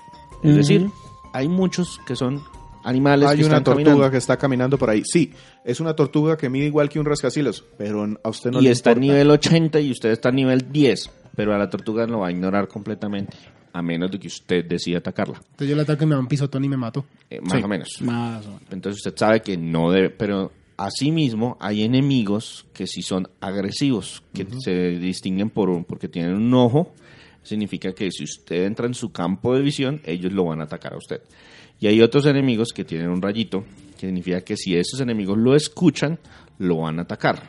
Speaker 1: Es decir, hay muchos que son animales
Speaker 3: Hay
Speaker 1: que
Speaker 3: una
Speaker 1: están
Speaker 3: tortuga
Speaker 1: caminando.
Speaker 3: que está caminando por ahí. Sí, es una tortuga que mide igual que un rascacielos, pero a usted no
Speaker 1: y
Speaker 3: le
Speaker 1: está a
Speaker 3: importa.
Speaker 1: nivel 80 y usted está a nivel 10, pero a la tortuga lo va a ignorar completamente, a menos de que usted decida atacarla,
Speaker 4: Entonces yo le ataco y me da un pisotón y me mato.
Speaker 1: eh, más
Speaker 3: Sí.
Speaker 1: o menos.
Speaker 2: Más o menos.
Speaker 1: Entonces usted sabe que no debe, pero asimismo hay enemigos que sí son agresivos, que se distinguen por un, porque tienen un ojo, significa que si usted entra en su campo de visión, ellos lo van a atacar a usted. Y hay otros enemigos que tienen un rayito, que significa que si esos enemigos lo escuchan, lo van a atacar.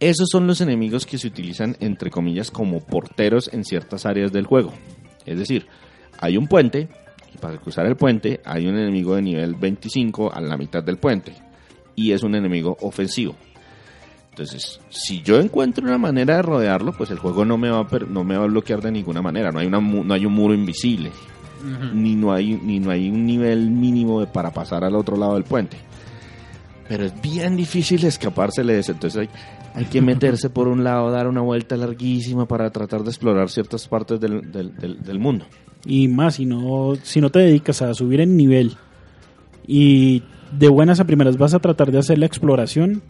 Speaker 1: Esos son los enemigos que se utilizan, entre comillas, como porteros en ciertas áreas del juego. Es decir, hay un puente, y para cruzar el puente hay un enemigo de nivel 25 a la mitad del puente, y es un enemigo ofensivo. Entonces, si yo encuentro una manera de rodearlo, pues el juego no me va a, no me va a bloquear de ninguna manera. No hay, una, no hay un muro invisible, ni, no hay, ni no hay un nivel mínimo de- para pasar al otro lado del puente. Pero es bien difícil escapársele de eso. Entonces hay, hay que meterse por un lado, dar una vuelta larguísima para tratar de explorar ciertas partes del, del- del- del mundo.
Speaker 2: Y más, si no, si no te dedicas a subir en nivel y de buenas a primeras vas a tratar de hacer la exploración,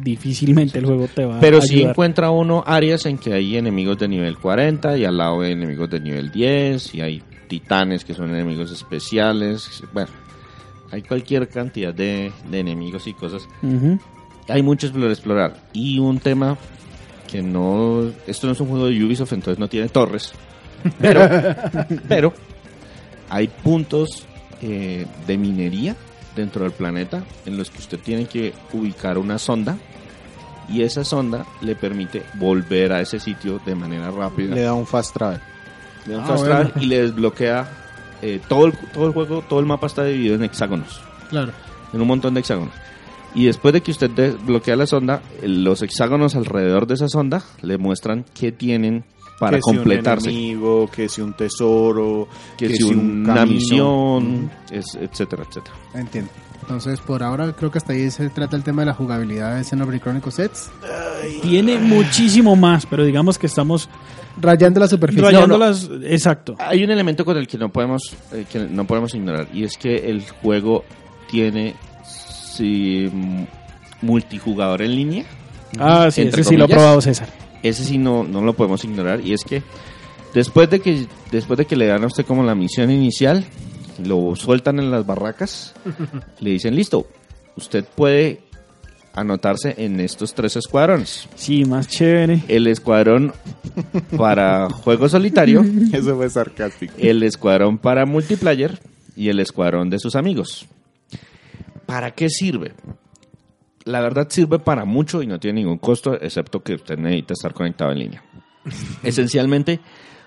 Speaker 2: difícilmente el juego te va
Speaker 1: Pero
Speaker 2: a
Speaker 1: sí
Speaker 2: ayudar.
Speaker 1: encuentra uno áreas en que hay enemigos de nivel 40 y al lado hay enemigos de nivel 10 y hay titanes que son enemigos especiales. Bueno, hay cualquier cantidad de, de enemigos y cosas.
Speaker 2: Ujú.
Speaker 1: Hay mucho por explorar. Y un tema que no... Esto no es un juego de Ubisoft, entonces no tiene torres. [LAUGHS] Pero, pero hay puntos eh, de minería dentro del planeta en los que usted tiene que ubicar una sonda y esa sonda le permite volver a ese sitio de manera rápida.
Speaker 3: Le da un fast travel.
Speaker 1: Le da un
Speaker 4: Ah,
Speaker 1: fast
Speaker 4: bueno.
Speaker 1: travel y le desbloquea eh, todo, el, todo el juego, todo el mapa está dividido en hexágonos,
Speaker 4: Claro.
Speaker 1: en un montón de hexágonos. Y después de que usted desbloquea la sonda, eh, los hexágonos alrededor de esa sonda le muestran qué tienen para
Speaker 3: que si
Speaker 1: completarse.
Speaker 3: un enemigo, que si un tesoro,
Speaker 1: que, si una
Speaker 3: camino.
Speaker 1: misión, es- etcétera, etcétera.
Speaker 4: Entiendo. Entonces, por ahora creo que hasta ahí se trata el tema de la jugabilidad de Xenoblade Chronicles Sets.
Speaker 2: Tiene muchísimo más, pero digamos que estamos
Speaker 4: Rayando la superficie.
Speaker 2: rayando las... Exacto.
Speaker 1: Hay un elemento con el que no podemos eh, que no podemos ignorar y es que el juego tiene m- multijugador en línea.
Speaker 2: Ah, sí,
Speaker 1: Entre
Speaker 2: ese sí lo ha probado César.
Speaker 1: Ese sí no, no lo podemos ignorar y es que después de que después de que le dan a usted como la misión inicial, lo sueltan en las barracas, [LAUGHS] le dicen listo, usted puede anotarse en estos tres escuadrones.
Speaker 2: Sí, más chévere.
Speaker 1: El escuadrón para [LAUGHS] juego solitario,
Speaker 3: Eso fue sarcástico.
Speaker 1: el escuadrón para multiplayer y el escuadrón de sus amigos. ¿Para qué sirve? La verdad sirve para mucho y no tiene ningún costo, excepto que usted necesita estar conectado en línea. [LAUGHS] Esencialmente,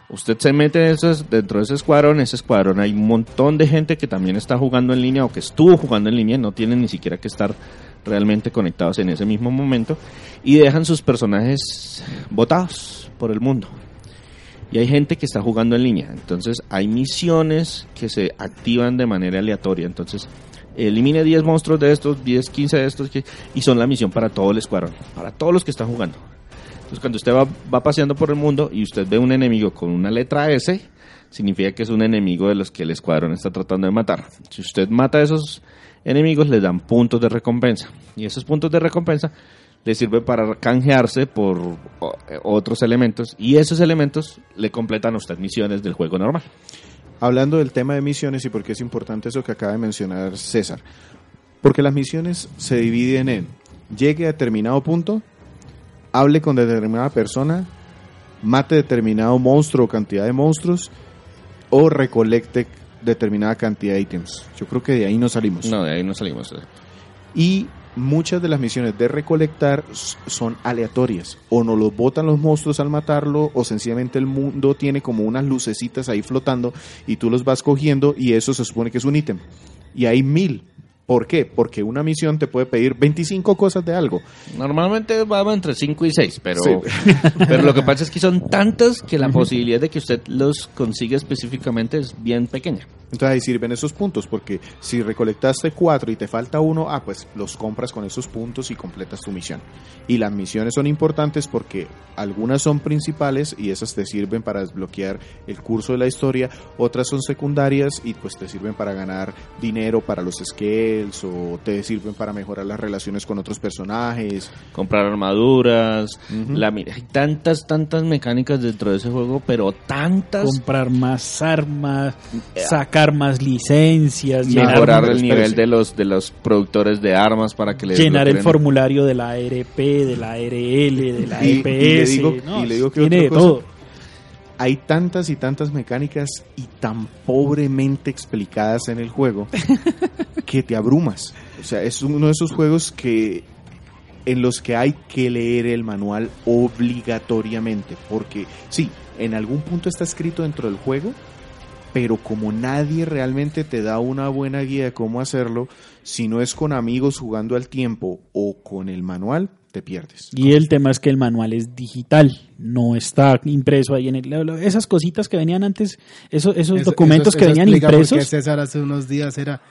Speaker 1: usted se mete esos- dentro de ese escuadrón, ese escuadrón hay un montón de gente que también está jugando en línea o que estuvo jugando en línea, no tienen ni siquiera que estar realmente conectados en ese mismo momento y dejan sus personajes botados por el mundo. Y hay gente que está jugando en línea. Entonces hay misiones que se activan de manera aleatoria. Entonces elimine 10 monstruos de estos, 10, 15 de estos. y son la misión para todo el escuadrón. Para todos los que están jugando. Entonces cuando usted va, va paseando por el mundo y usted ve un enemigo con una letra S, significa que es un enemigo de los que el escuadrón está tratando de matar. Si usted mata a esos enemigos, les dan puntos de recompensa. Y esos puntos de recompensa le sirve para canjearse por eh, otros elementos y esos elementos le completan a usted misiones del juego normal.
Speaker 3: Hablando del tema de misiones y por qué es importante eso que acaba de mencionar César. Porque las misiones se dividen en llegue a determinado punto, hable con determinada persona, mate determinado monstruo o cantidad de monstruos o recolecte determinada cantidad de ítems. Yo creo que de ahí no salimos.
Speaker 1: No, de ahí no salimos.
Speaker 3: Y muchas de las misiones de recolectar son aleatorias. O no los botan los monstruos al matarlo, o sencillamente el mundo tiene como unas lucecitas ahí flotando y tú los vas cogiendo y eso se supone que es un ítem. Y hay mil. ¿Por qué? Porque una misión te puede pedir 25 cosas de algo.
Speaker 1: Normalmente vamos entre 5 y 6, pero,
Speaker 3: Sí. [LAUGHS]
Speaker 1: pero lo que pasa es que son tantos que la posibilidad de que usted los consiga específicamente es bien pequeña.
Speaker 3: Entonces ahí sirven esos puntos, porque si recolectaste cuatro y te falta uno, ah, pues los compras con esos puntos y completas tu misión. Y las misiones son importantes porque algunas son principales y esas te sirven para desbloquear el curso de la historia, otras son secundarias y pues te sirven para ganar dinero para los skills o te sirven para mejorar las relaciones con otros personajes.
Speaker 1: Comprar armaduras, la, hay tantas, tantas mecánicas dentro de ese juego, pero tantas
Speaker 2: Comprar más armas, sacar más licencias,
Speaker 1: mejorar el nivel de los de los productores de armas para que le
Speaker 2: llenar el formulario de la ARP, de la ARL, de la
Speaker 3: Y- y le
Speaker 2: EPS.
Speaker 3: digo-
Speaker 2: no,
Speaker 3: y le digo que
Speaker 2: tiene de
Speaker 3: otra cosa,
Speaker 2: todo.
Speaker 3: hay tantas y tantas mecánicas y tan pobremente explicadas en el juego [LAUGHS] que te abrumas. O sea, es uno de esos juegos que en los que hay que leer el manual obligatoriamente, porque sí, en algún punto está escrito dentro del juego, pero como nadie realmente te da una buena guía de cómo hacerlo, si no es con amigos jugando al tiempo o con el manual, te pierdes.
Speaker 2: Y el tema es que el manual es digital, no está impreso ahí en el... Esas cositas que venían antes, eso- esos
Speaker 4: Eso-
Speaker 2: documentos
Speaker 4: eso-
Speaker 2: que
Speaker 4: eso
Speaker 2: venían impresos,
Speaker 4: César hace unos días era,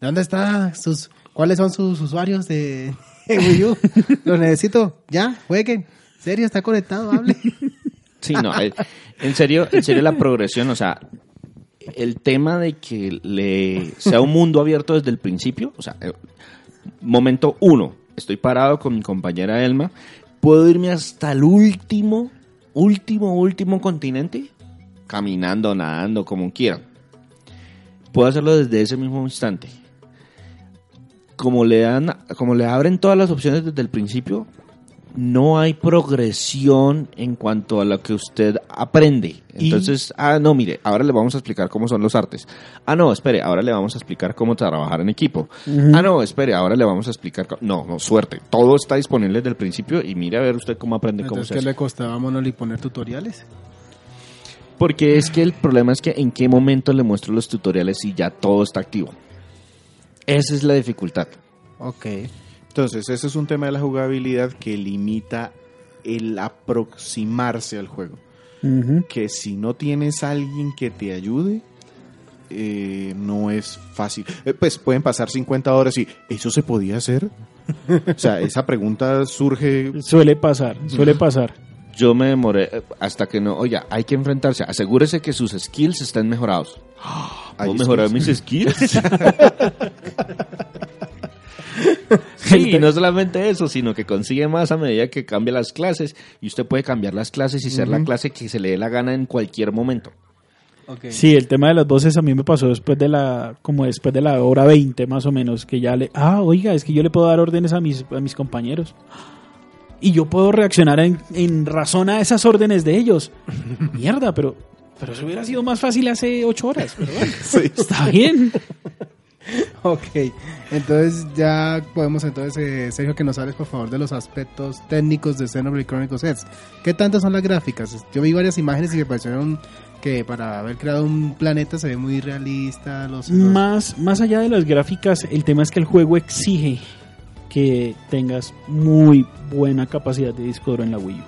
Speaker 4: ¿dónde está sus, cuáles son sus usuarios de Wii U? [LAUGHS] Lo necesito, ya, jueguen. Serio, está conectado, hable. [LAUGHS]
Speaker 1: Sí, no, eh, en serio, en serio la progresión, o sea, el tema de que le sea un mundo abierto desde el principio, o sea, eh, momento uno, estoy parado con mi compañera Elma, puedo irme hasta el último, último, último continente, caminando, nadando, como quiera. Puedo hacerlo desde ese mismo instante. Como le dan, como le abren todas las opciones desde el principio, no hay progresión en cuanto a lo que usted aprende. Entonces, ah, no, mire, ahora le vamos a explicar cómo son los artes. Ah, no, espere, ahora le vamos a explicar cómo trabajar en equipo. Ah, no, espere, ahora le vamos a explicar. No, no, suerte. Todo está disponible desde el principio y mire a ver usted cómo aprende cómo
Speaker 4: Entonces,
Speaker 1: se
Speaker 4: ¿qué
Speaker 1: hace.
Speaker 4: le costaba a Monolith poner tutoriales?
Speaker 1: Porque es que el problema es que en qué momento le muestro los tutoriales y ya todo está activo. Esa es la dificultad.
Speaker 4: Ok.
Speaker 3: Entonces, ese es un tema de la jugabilidad que limita el aproximarse al juego. Que si no tienes a alguien que te ayude, eh, no es fácil. Eh, pues pueden pasar 50 horas y ¿eso se podía hacer? o sea, [LAUGHS] esa pregunta surge
Speaker 2: Suele pasar, suele pasar.
Speaker 1: Yo me demoré eh, hasta que no, oye, hay que enfrentarse. Asegúrese que sus skills estén mejorados. [GASPS] ¿Puedo mejorar [LAUGHS]
Speaker 3: skills.
Speaker 1: mis [LAUGHS] skills? [LAUGHS] sí, y no solamente eso, sino que consigue más a medida que cambia las clases y usted puede cambiar las clases y ser la clase que se le dé la gana en cualquier momento.
Speaker 4: Ok.
Speaker 2: Sí, el tema de las voces a mí me pasó después de la, como después de la hora 20 más o menos, que ya le, ah, oiga, es que yo le puedo dar órdenes a mis, a mis compañeros. Y yo puedo reaccionar en, en razón a esas órdenes de ellos. [LAUGHS] Mierda, pero, pero eso hubiera sido más fácil hace ocho horas. Pero bueno, está bien. [LAUGHS] [LAUGHS]
Speaker 4: Ok, entonces ya podemos entonces, eh, Sergio, que nos hables por favor de los aspectos técnicos de Xenoblade Chronicles X. ¿Qué tantas son las gráficas? Yo vi varias imágenes y me parecieron que para haber creado un planeta se ve muy realista. Los-
Speaker 2: Más, más allá de las gráficas, el tema es que el juego exige que tengas muy buena capacidad de disco duro en la Wii U.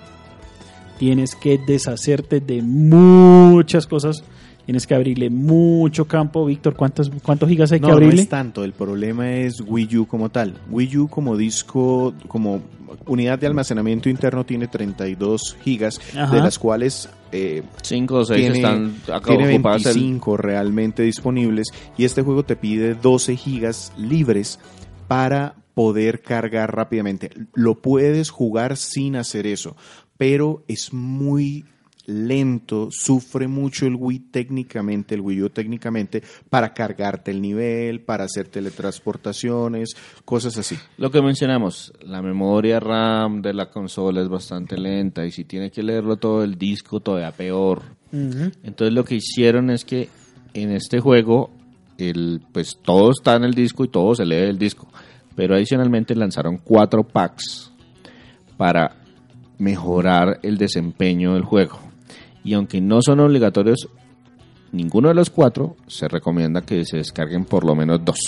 Speaker 2: Tienes que deshacerte de muchas cosas. Tienes que abrirle mucho campo. Víctor, ¿cuántos, cuántos gigas hay
Speaker 3: No,
Speaker 2: que
Speaker 3: no
Speaker 2: abrirle?
Speaker 3: es tanto. El problema es Wii U como tal. Wii U como disco, como unidad de almacenamiento interno tiene 32 gigas,
Speaker 2: Ajá.
Speaker 3: de las cuales eh,
Speaker 1: Cinco o seis
Speaker 3: tiene,
Speaker 1: están acá
Speaker 3: tiene
Speaker 1: ocupadas. el-
Speaker 3: 25 realmente disponibles y este juego te pide 12 gigas libres para poder cargar rápidamente. Lo puedes jugar sin hacer eso, pero es muy lento, sufre mucho el Wii técnicamente, el Wii U técnicamente, para cargarte el nivel, para hacer teletransportaciones, cosas así.
Speaker 1: Lo que mencionamos, la memoria RAM de la consola es bastante lenta y si tiene que leerlo todo el disco todavía peor. Entonces lo que hicieron es que en este juego el pues todo está en el disco y todo se lee del disco, pero adicionalmente lanzaron cuatro packs para mejorar el desempeño del juego. Y aunque no son obligatorios ninguno de los cuatro, se recomienda que se descarguen por lo menos dos.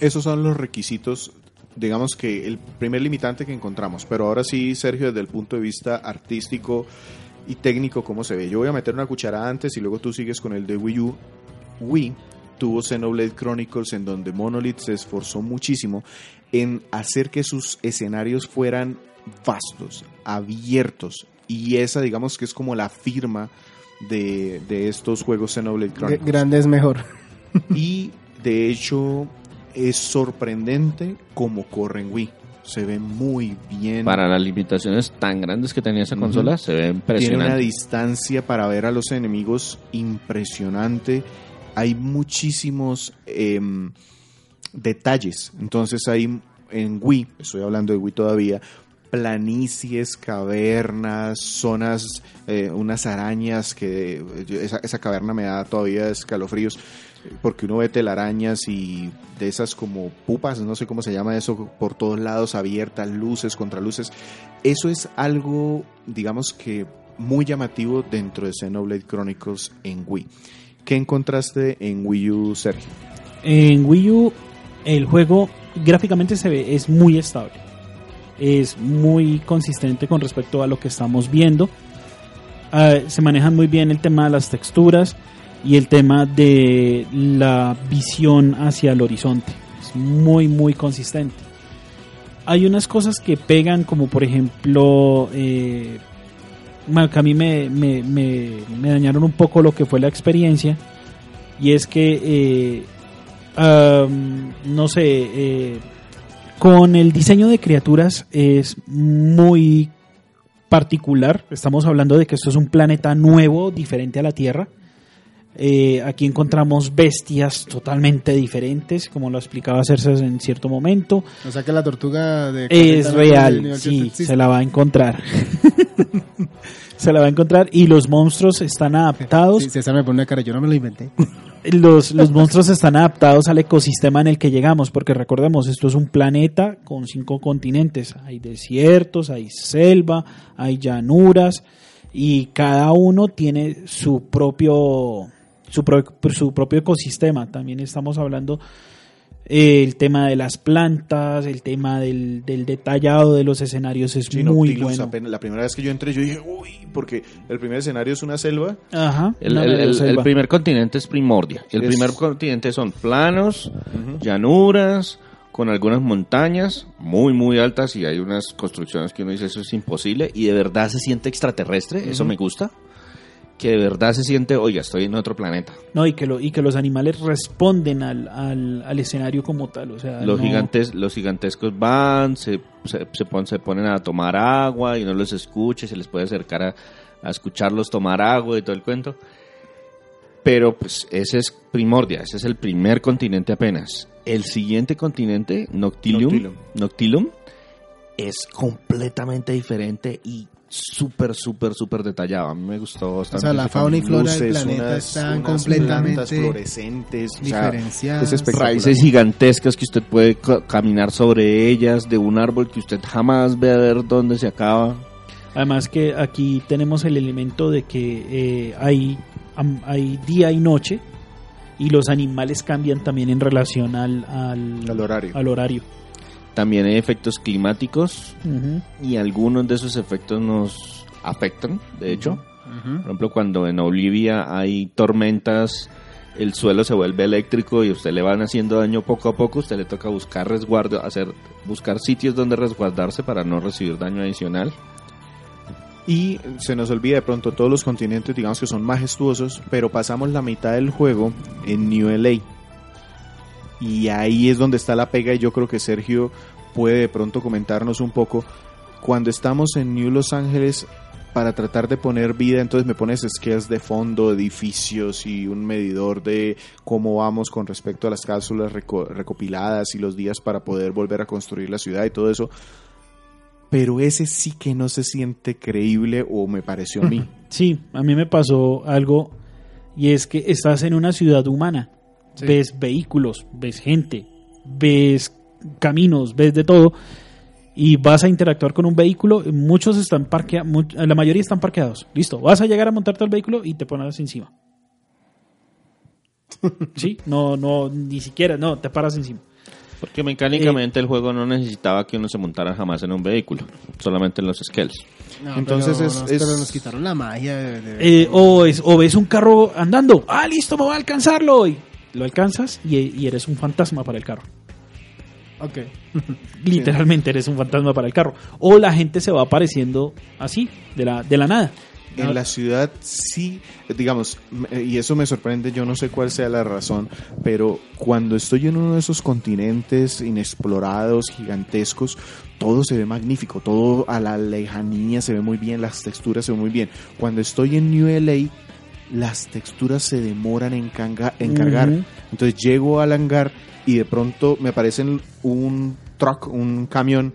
Speaker 3: Esos son los requisitos, digamos que el primer limitante que encontramos. Pero ahora sí, Sergio, desde el punto de vista artístico y técnico, ¿cómo se ve? Yo voy a meter una cucharada antes y luego tú sigues con el de Wii U. Wii tuvo Xenoblade Chronicles en donde Monolith se esforzó muchísimo en hacer que sus escenarios fueran vastos, abiertos. Y esa, digamos que es como la firma de, de estos juegos Xenoblade Chronicles.
Speaker 4: grande es mejor. [LAUGHS]
Speaker 3: Y de hecho es sorprendente cómo corre en Wii. Se ve muy bien.
Speaker 1: Para las limitaciones tan grandes que tenía esa consola, se ve
Speaker 3: Tiene una
Speaker 1: impresionante.
Speaker 3: distancia para ver a los enemigos impresionante. Hay muchísimos em, detalles. Entonces hay en Wii, estoy hablando de Wii todavía, planicies, cavernas, zonas, eh, unas arañas que esa, esa caverna me da todavía escalofríos porque uno ve telarañas y de esas como pupas, no sé cómo se llama eso, por todos lados abiertas, luces, contraluces. Eso es algo, digamos que muy llamativo dentro de Xenoblade Chronicles en Wii. ¿Qué encontraste en Wii U, Sergio?
Speaker 2: En Wii U el juego gráficamente se ve es muy estable. Es muy consistente con respecto a lo que estamos viendo. Ah, se manejan muy bien el tema de las texturas y el tema de la visión hacia el horizonte. Es muy, muy consistente. Hay unas cosas que pegan, como por ejemplo, eh, que a mí me, me- me- dañaron un poco lo que fue la experiencia. Y es que, eh, no sé, eh, con el diseño de criaturas es muy particular. Estamos hablando de que esto es un planeta nuevo, diferente a la Tierra. Eh, aquí encontramos bestias totalmente diferentes, como lo explicaba Cersei en cierto momento.
Speaker 4: O sea que la tortuga de
Speaker 2: Es
Speaker 4: 40
Speaker 2: real, sí, se la va a encontrar. [LAUGHS] se la va a encontrar y los monstruos están [LAUGHS] adaptados.
Speaker 4: Sí, César me pone una cara, yo no me lo inventé.
Speaker 2: Los, los monstruos están adaptados al ecosistema en el que llegamos, porque recordemos, esto es un planeta con cinco continentes. Hay desiertos, hay selva, hay llanuras y cada uno tiene su propio su, pro- su propio ecosistema. También estamos hablando eh, el tema de las plantas, el tema del, del detallado de los escenarios es
Speaker 3: Sí,
Speaker 2: muy bueno.
Speaker 3: apenas- la primera vez que yo entré, yo dije, uy, porque el primer escenario es una selva.
Speaker 2: Ajá,
Speaker 1: El,
Speaker 2: una
Speaker 1: el- el-
Speaker 2: selva.
Speaker 1: el primer continente es Primordia. El
Speaker 3: Es-
Speaker 1: primer continente son planos, llanuras, con algunas montañas muy, muy altas y hay unas construcciones que uno dice eso es imposible y de verdad se siente extraterrestre, eso me gusta. Que de verdad se siente, oiga, estoy en otro planeta.
Speaker 2: No, y que, lo, y que los animales responden al, al, al escenario como tal. O sea,
Speaker 1: Los,
Speaker 2: no-
Speaker 1: gigantes, los gigantescos van, se, se, se pon- se ponen a tomar agua y no los escucha, y se les puede acercar a, a escucharlos tomar agua y todo el cuento. Pero pues ese es Primordia, ese es el primer continente apenas. El siguiente continente, Noctilium,
Speaker 3: Noctilum.
Speaker 1: Noctilum, es completamente diferente y súper, súper, súper detallado. A mí me gustó bastante.
Speaker 4: sea, la fauna y flora del planeta están completamente
Speaker 3: plantas fluorescentes. o sea,
Speaker 4: diferenciadas.
Speaker 3: es espectacular.
Speaker 1: raíces gigantescas que usted puede ca- caminar sobre ellas, de un árbol que usted jamás ve a ver dónde se acaba.
Speaker 2: Además que aquí tenemos el elemento de que eh, hay, hay día y noche y los animales cambian también en relación al, al,
Speaker 3: Al horario.
Speaker 2: al horario.
Speaker 1: También hay efectos climáticos
Speaker 2: Ujú.
Speaker 1: y algunos de esos efectos nos afectan, de hecho.
Speaker 4: Ujú.
Speaker 1: Por ejemplo, cuando en Olivia hay tormentas, el suelo se vuelve eléctrico y a usted le van haciendo daño poco a poco, usted le toca buscar resguardo, hacer buscar sitios donde resguardarse para no recibir daño adicional.
Speaker 3: Y se nos olvida de pronto todos los continentes, digamos que son majestuosos, pero pasamos la mitad del juego en New LA. Y ahí es donde está la pega y yo creo que Sergio puede de pronto comentarnos un poco. Cuando estamos en New Los Ángeles, para tratar de poner vida, entonces me pones skills de fondo, edificios y un medidor de cómo vamos con respecto a las cápsulas reco- recopiladas y los días para poder volver a construir la ciudad y todo eso. Pero ese sí que no se siente creíble o me pareció a mí. [LAUGHS]
Speaker 2: Sí, a mí me pasó algo y es que estás en una ciudad humana.
Speaker 4: Sí.
Speaker 2: Ves vehículos, ves gente, ves caminos, ves de todo y vas a interactuar con un vehículo. Muchos están parqueados, la mayoría están parqueados. Listo, vas a llegar a montarte al vehículo y te pones encima. [LAUGHS] Sí, no, no, ni siquiera, no, te paras encima.
Speaker 1: Porque mecánicamente el juego no necesitaba que uno se montara jamás en un vehículo, solamente en los skills.
Speaker 4: No,
Speaker 3: Entonces
Speaker 4: pero
Speaker 3: es-
Speaker 4: nos-
Speaker 3: es-
Speaker 4: pero nos quitaron la magia. de- de-
Speaker 2: Eh, o, es- o ves un carro andando, ah, listo, me voy a alcanzarlo. Y lo alcanzas y, y eres un fantasma para el carro.
Speaker 4: Ok. [LAUGHS]
Speaker 2: Literalmente eres un fantasma para el carro. O la gente se va apareciendo así, de la, de la nada.
Speaker 3: En la ciudad sí, digamos, y eso me sorprende, yo no sé cuál sea la razón, pero cuando estoy en uno de esos continentes inexplorados, gigantescos, todo se ve magnífico, todo a la lejanía se ve muy bien, las texturas se ven muy bien. Cuando estoy en New LA, las texturas se demoran en, canga- en cargar.
Speaker 2: Ujú.
Speaker 3: Entonces llego al hangar y de pronto me aparecen un truck, un camión,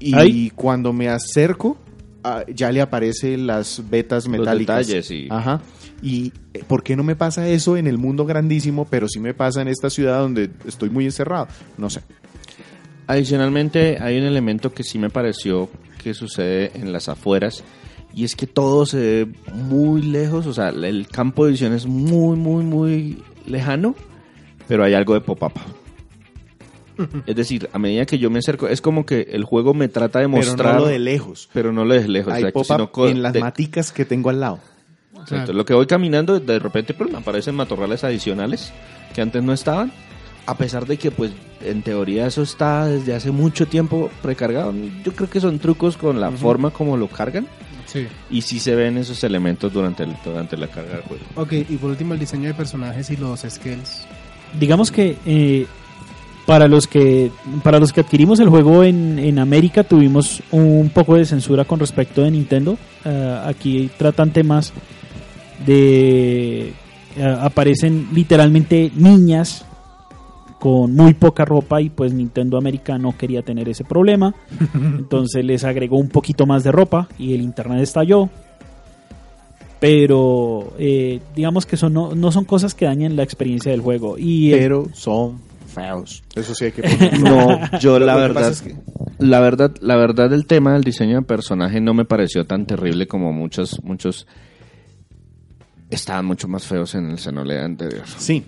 Speaker 3: y
Speaker 2: Ay.
Speaker 3: cuando me acerco, ah, ya le aparecen las vetas metálicas.
Speaker 1: detalles, sí.
Speaker 3: Ajá. ¿Y eh, por qué no me pasa eso en el mundo grandísimo, pero sí me pasa en esta ciudad donde estoy muy encerrado? No sé.
Speaker 1: Adicionalmente, hay un elemento que sí me pareció que sucede en las afueras y es que todo se ve muy lejos, o sea, el campo de visión es muy, muy, muy lejano, pero hay algo de pop-up. Es decir, a medida que yo me acerco, es como que el juego me trata de
Speaker 3: Pero
Speaker 1: mostrar,
Speaker 3: no lo de lejos.
Speaker 1: pero no lo de lejos,
Speaker 3: Hay
Speaker 1: exacto, sino
Speaker 3: en las
Speaker 1: de-
Speaker 3: maticas que tengo al lado.
Speaker 1: Exacto. Lo que voy caminando, de repente pues, me aparecen matorrales adicionales que antes no estaban. A pesar de que, pues, en teoría eso está desde hace mucho tiempo precargado. Yo creo que son trucos con la forma como lo cargan.
Speaker 4: Sí.
Speaker 1: Y sí se ven esos elementos durante, el- durante la carga del juego.
Speaker 4: Ok, y por último el diseño de personajes y los skills.
Speaker 2: Digamos que eh, para los que para los que adquirimos el juego en, en América tuvimos un poco de censura con respecto de Nintendo. Eh, aquí tratan temas de eh, aparecen literalmente niñas con muy poca ropa y pues Nintendo América no quería tener ese problema. [LAUGHS] Entonces les agregó un poquito más de ropa y el internet estalló. Pero eh, digamos que son, no, no son cosas que dañen la experiencia del juego. Y el-
Speaker 3: Pero son feos. Eso sí hay que [LAUGHS] ponerlo.
Speaker 1: No, yo la verdad,
Speaker 3: pasa es que-
Speaker 1: la verdad, la verdad del tema del diseño de personaje no me pareció tan terrible como muchos, muchos estaban mucho más feos en el Xenoblade anterior.
Speaker 3: Sí.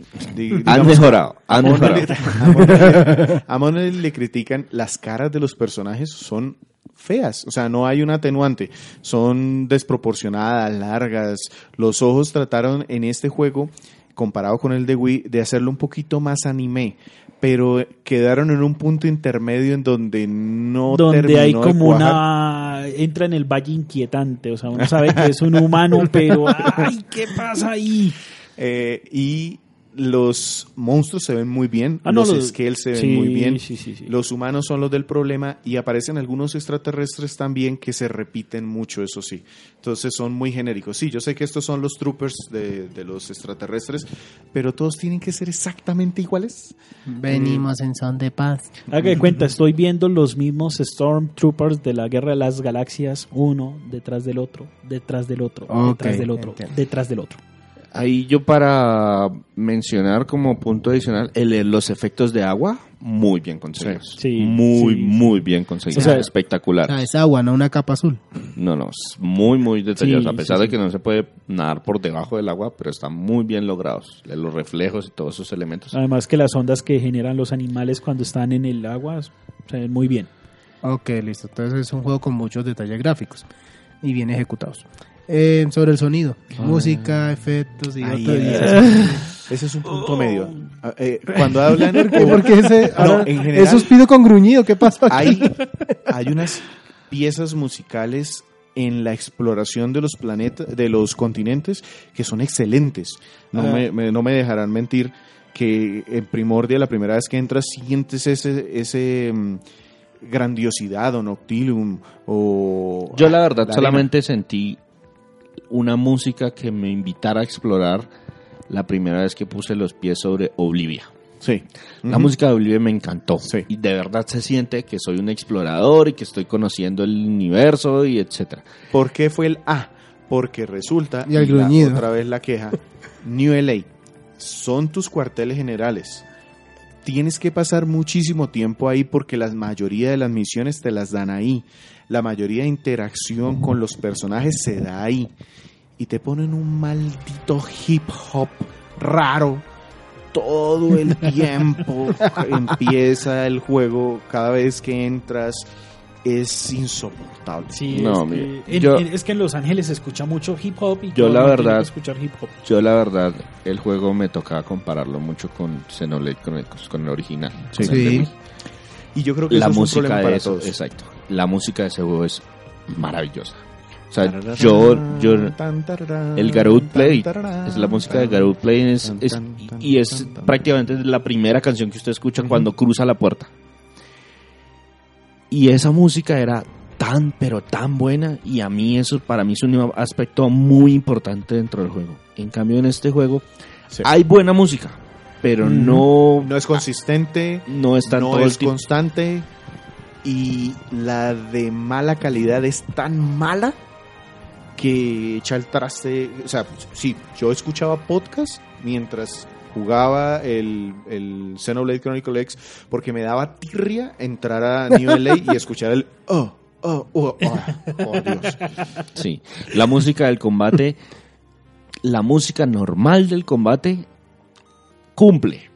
Speaker 1: Han mejorado, han [LAUGHS]
Speaker 3: a
Speaker 1: mejorado.
Speaker 3: le critican las caras de los personajes son feas, o sea, no hay un atenuante, son desproporcionadas, largas. Los ojos trataron en este juego, comparado con el de Wii, de hacerlo un poquito más anime, pero quedaron en un punto intermedio en donde no
Speaker 2: donde
Speaker 3: terminó
Speaker 2: hay como una entra en el valle inquietante o sea uno sabe que es un humano pero [LAUGHS] ay qué pasa ahí
Speaker 3: Eh, y los monstruos se ven muy bien,
Speaker 2: Ah, no,
Speaker 3: los
Speaker 2: los-
Speaker 3: scales se ven
Speaker 2: sí,
Speaker 3: muy bien,
Speaker 2: sí, sí, sí.
Speaker 3: los humanos son los del problema y aparecen algunos extraterrestres también que se repiten mucho, eso sí. Entonces son muy genéricos. Sí, yo sé que estos son los troopers de, de los extraterrestres, pero todos tienen que ser exactamente iguales.
Speaker 4: Venimos en son de paz.
Speaker 2: haga de cuenta estoy viendo los mismos Stormtroopers de la Guerra de las Galaxias uno detrás del otro detrás del otro detrás del otro
Speaker 4: entiendo.
Speaker 2: detrás del otro
Speaker 1: Ahí yo para mencionar como punto adicional el, los efectos de agua, muy bien conseguidos.
Speaker 2: Sí. Sí,
Speaker 1: muy,
Speaker 2: sí,
Speaker 1: muy bien conseguidos.
Speaker 2: O sea,
Speaker 1: espectacular.
Speaker 4: O sea, es agua, no una capa azul.
Speaker 1: No, no, es muy, muy detallados.
Speaker 2: Sí,
Speaker 1: a pesar
Speaker 2: sí,
Speaker 1: de
Speaker 2: sí.
Speaker 1: que no se puede nadar por debajo del agua, pero están muy bien logrados. Los reflejos y todos esos elementos.
Speaker 2: además que las ondas que generan los animales cuando están en el agua se ven muy bien
Speaker 4: Ok, listo. Entonces es un juego con muchos detalles gráficos y bien ejecutados. Eh, sobre el sonido, música, efectos y
Speaker 3: Ahí
Speaker 4: otro-
Speaker 3: es. [LAUGHS] Ese es un punto medio. Ah, eh, cuando hablan... [LAUGHS]
Speaker 4: Porque ese,
Speaker 3: No,
Speaker 4: ahora-
Speaker 3: en general-
Speaker 4: esos pido con gruñido, ¿qué pasó aquí?
Speaker 3: hay, [LAUGHS] hay unas piezas musicales en la exploración de los planetas, de los continentes, que son excelentes. No,
Speaker 2: Ah.
Speaker 3: me, me- no me dejarán mentir que en Primordia, la primera vez que entras, sientes ese, ese mm, grandiosidad o Noctilum o...
Speaker 1: Yo la verdad solamente sentí una música que me invitara a explorar la primera vez que puse los pies sobre Oblivia.
Speaker 3: Sí.
Speaker 1: La música de Oblivia me encantó.
Speaker 3: Sí.
Speaker 1: Y de verdad se siente que soy un explorador y que estoy conociendo el universo y etcétera.
Speaker 3: ¿Por qué fue el A? Porque resulta,
Speaker 4: Y el
Speaker 3: la-
Speaker 4: gruñido.
Speaker 3: otra vez la queja, New LA, son tus cuarteles generales. Tienes que pasar muchísimo tiempo ahí porque la mayoría de las misiones te las dan ahí. La mayoría de interacción con los personajes se da ahí. Y te ponen un maldito hip hop raro todo el tiempo. [LAUGHS] Empieza el juego cada vez que entras. Es insoportable.
Speaker 2: Sí,
Speaker 1: No,
Speaker 2: es,
Speaker 1: mire,
Speaker 2: que, en-
Speaker 1: yo-
Speaker 2: en- es que en Los Ángeles se escucha mucho hip hop y
Speaker 1: Yo la verdad-
Speaker 2: escuchar hip hop.
Speaker 1: Yo la verdad, el juego me tocaba compararlo mucho con Xenoblade Chronicles, con el original.
Speaker 3: Sí.
Speaker 1: con el
Speaker 4: Sí.
Speaker 1: Wii.
Speaker 3: Y yo creo que
Speaker 1: La
Speaker 3: eso es un
Speaker 1: música
Speaker 3: problema
Speaker 1: de
Speaker 3: para
Speaker 1: eso,
Speaker 3: todos.
Speaker 1: exacto. La música de ese juego es maravillosa. O sea, yo, yo, el Garut Play es la música de Garut Play es, es- y es prácticamente la primera canción que usted escucha cuando cruza la puerta. Y esa música era tan pero tan buena y a mí eso para mí es un aspecto muy importante dentro del juego. En cambio en este juego
Speaker 3: Sí.
Speaker 1: hay buena música, pero no
Speaker 3: No es consistente,
Speaker 1: no todo
Speaker 3: es
Speaker 1: tiempo.
Speaker 3: constante y la de mala calidad es tan mala que echa el traste. O sea, sí, yo escuchaba podcast mientras jugaba el, el Xenoblade Chronicle X porque me daba tirria entrar a New LA y [LAUGHS] escuchar el oh, oh, oh, oh, oh, Dios.
Speaker 1: Sí, la música del combate, la música normal del combate cumple,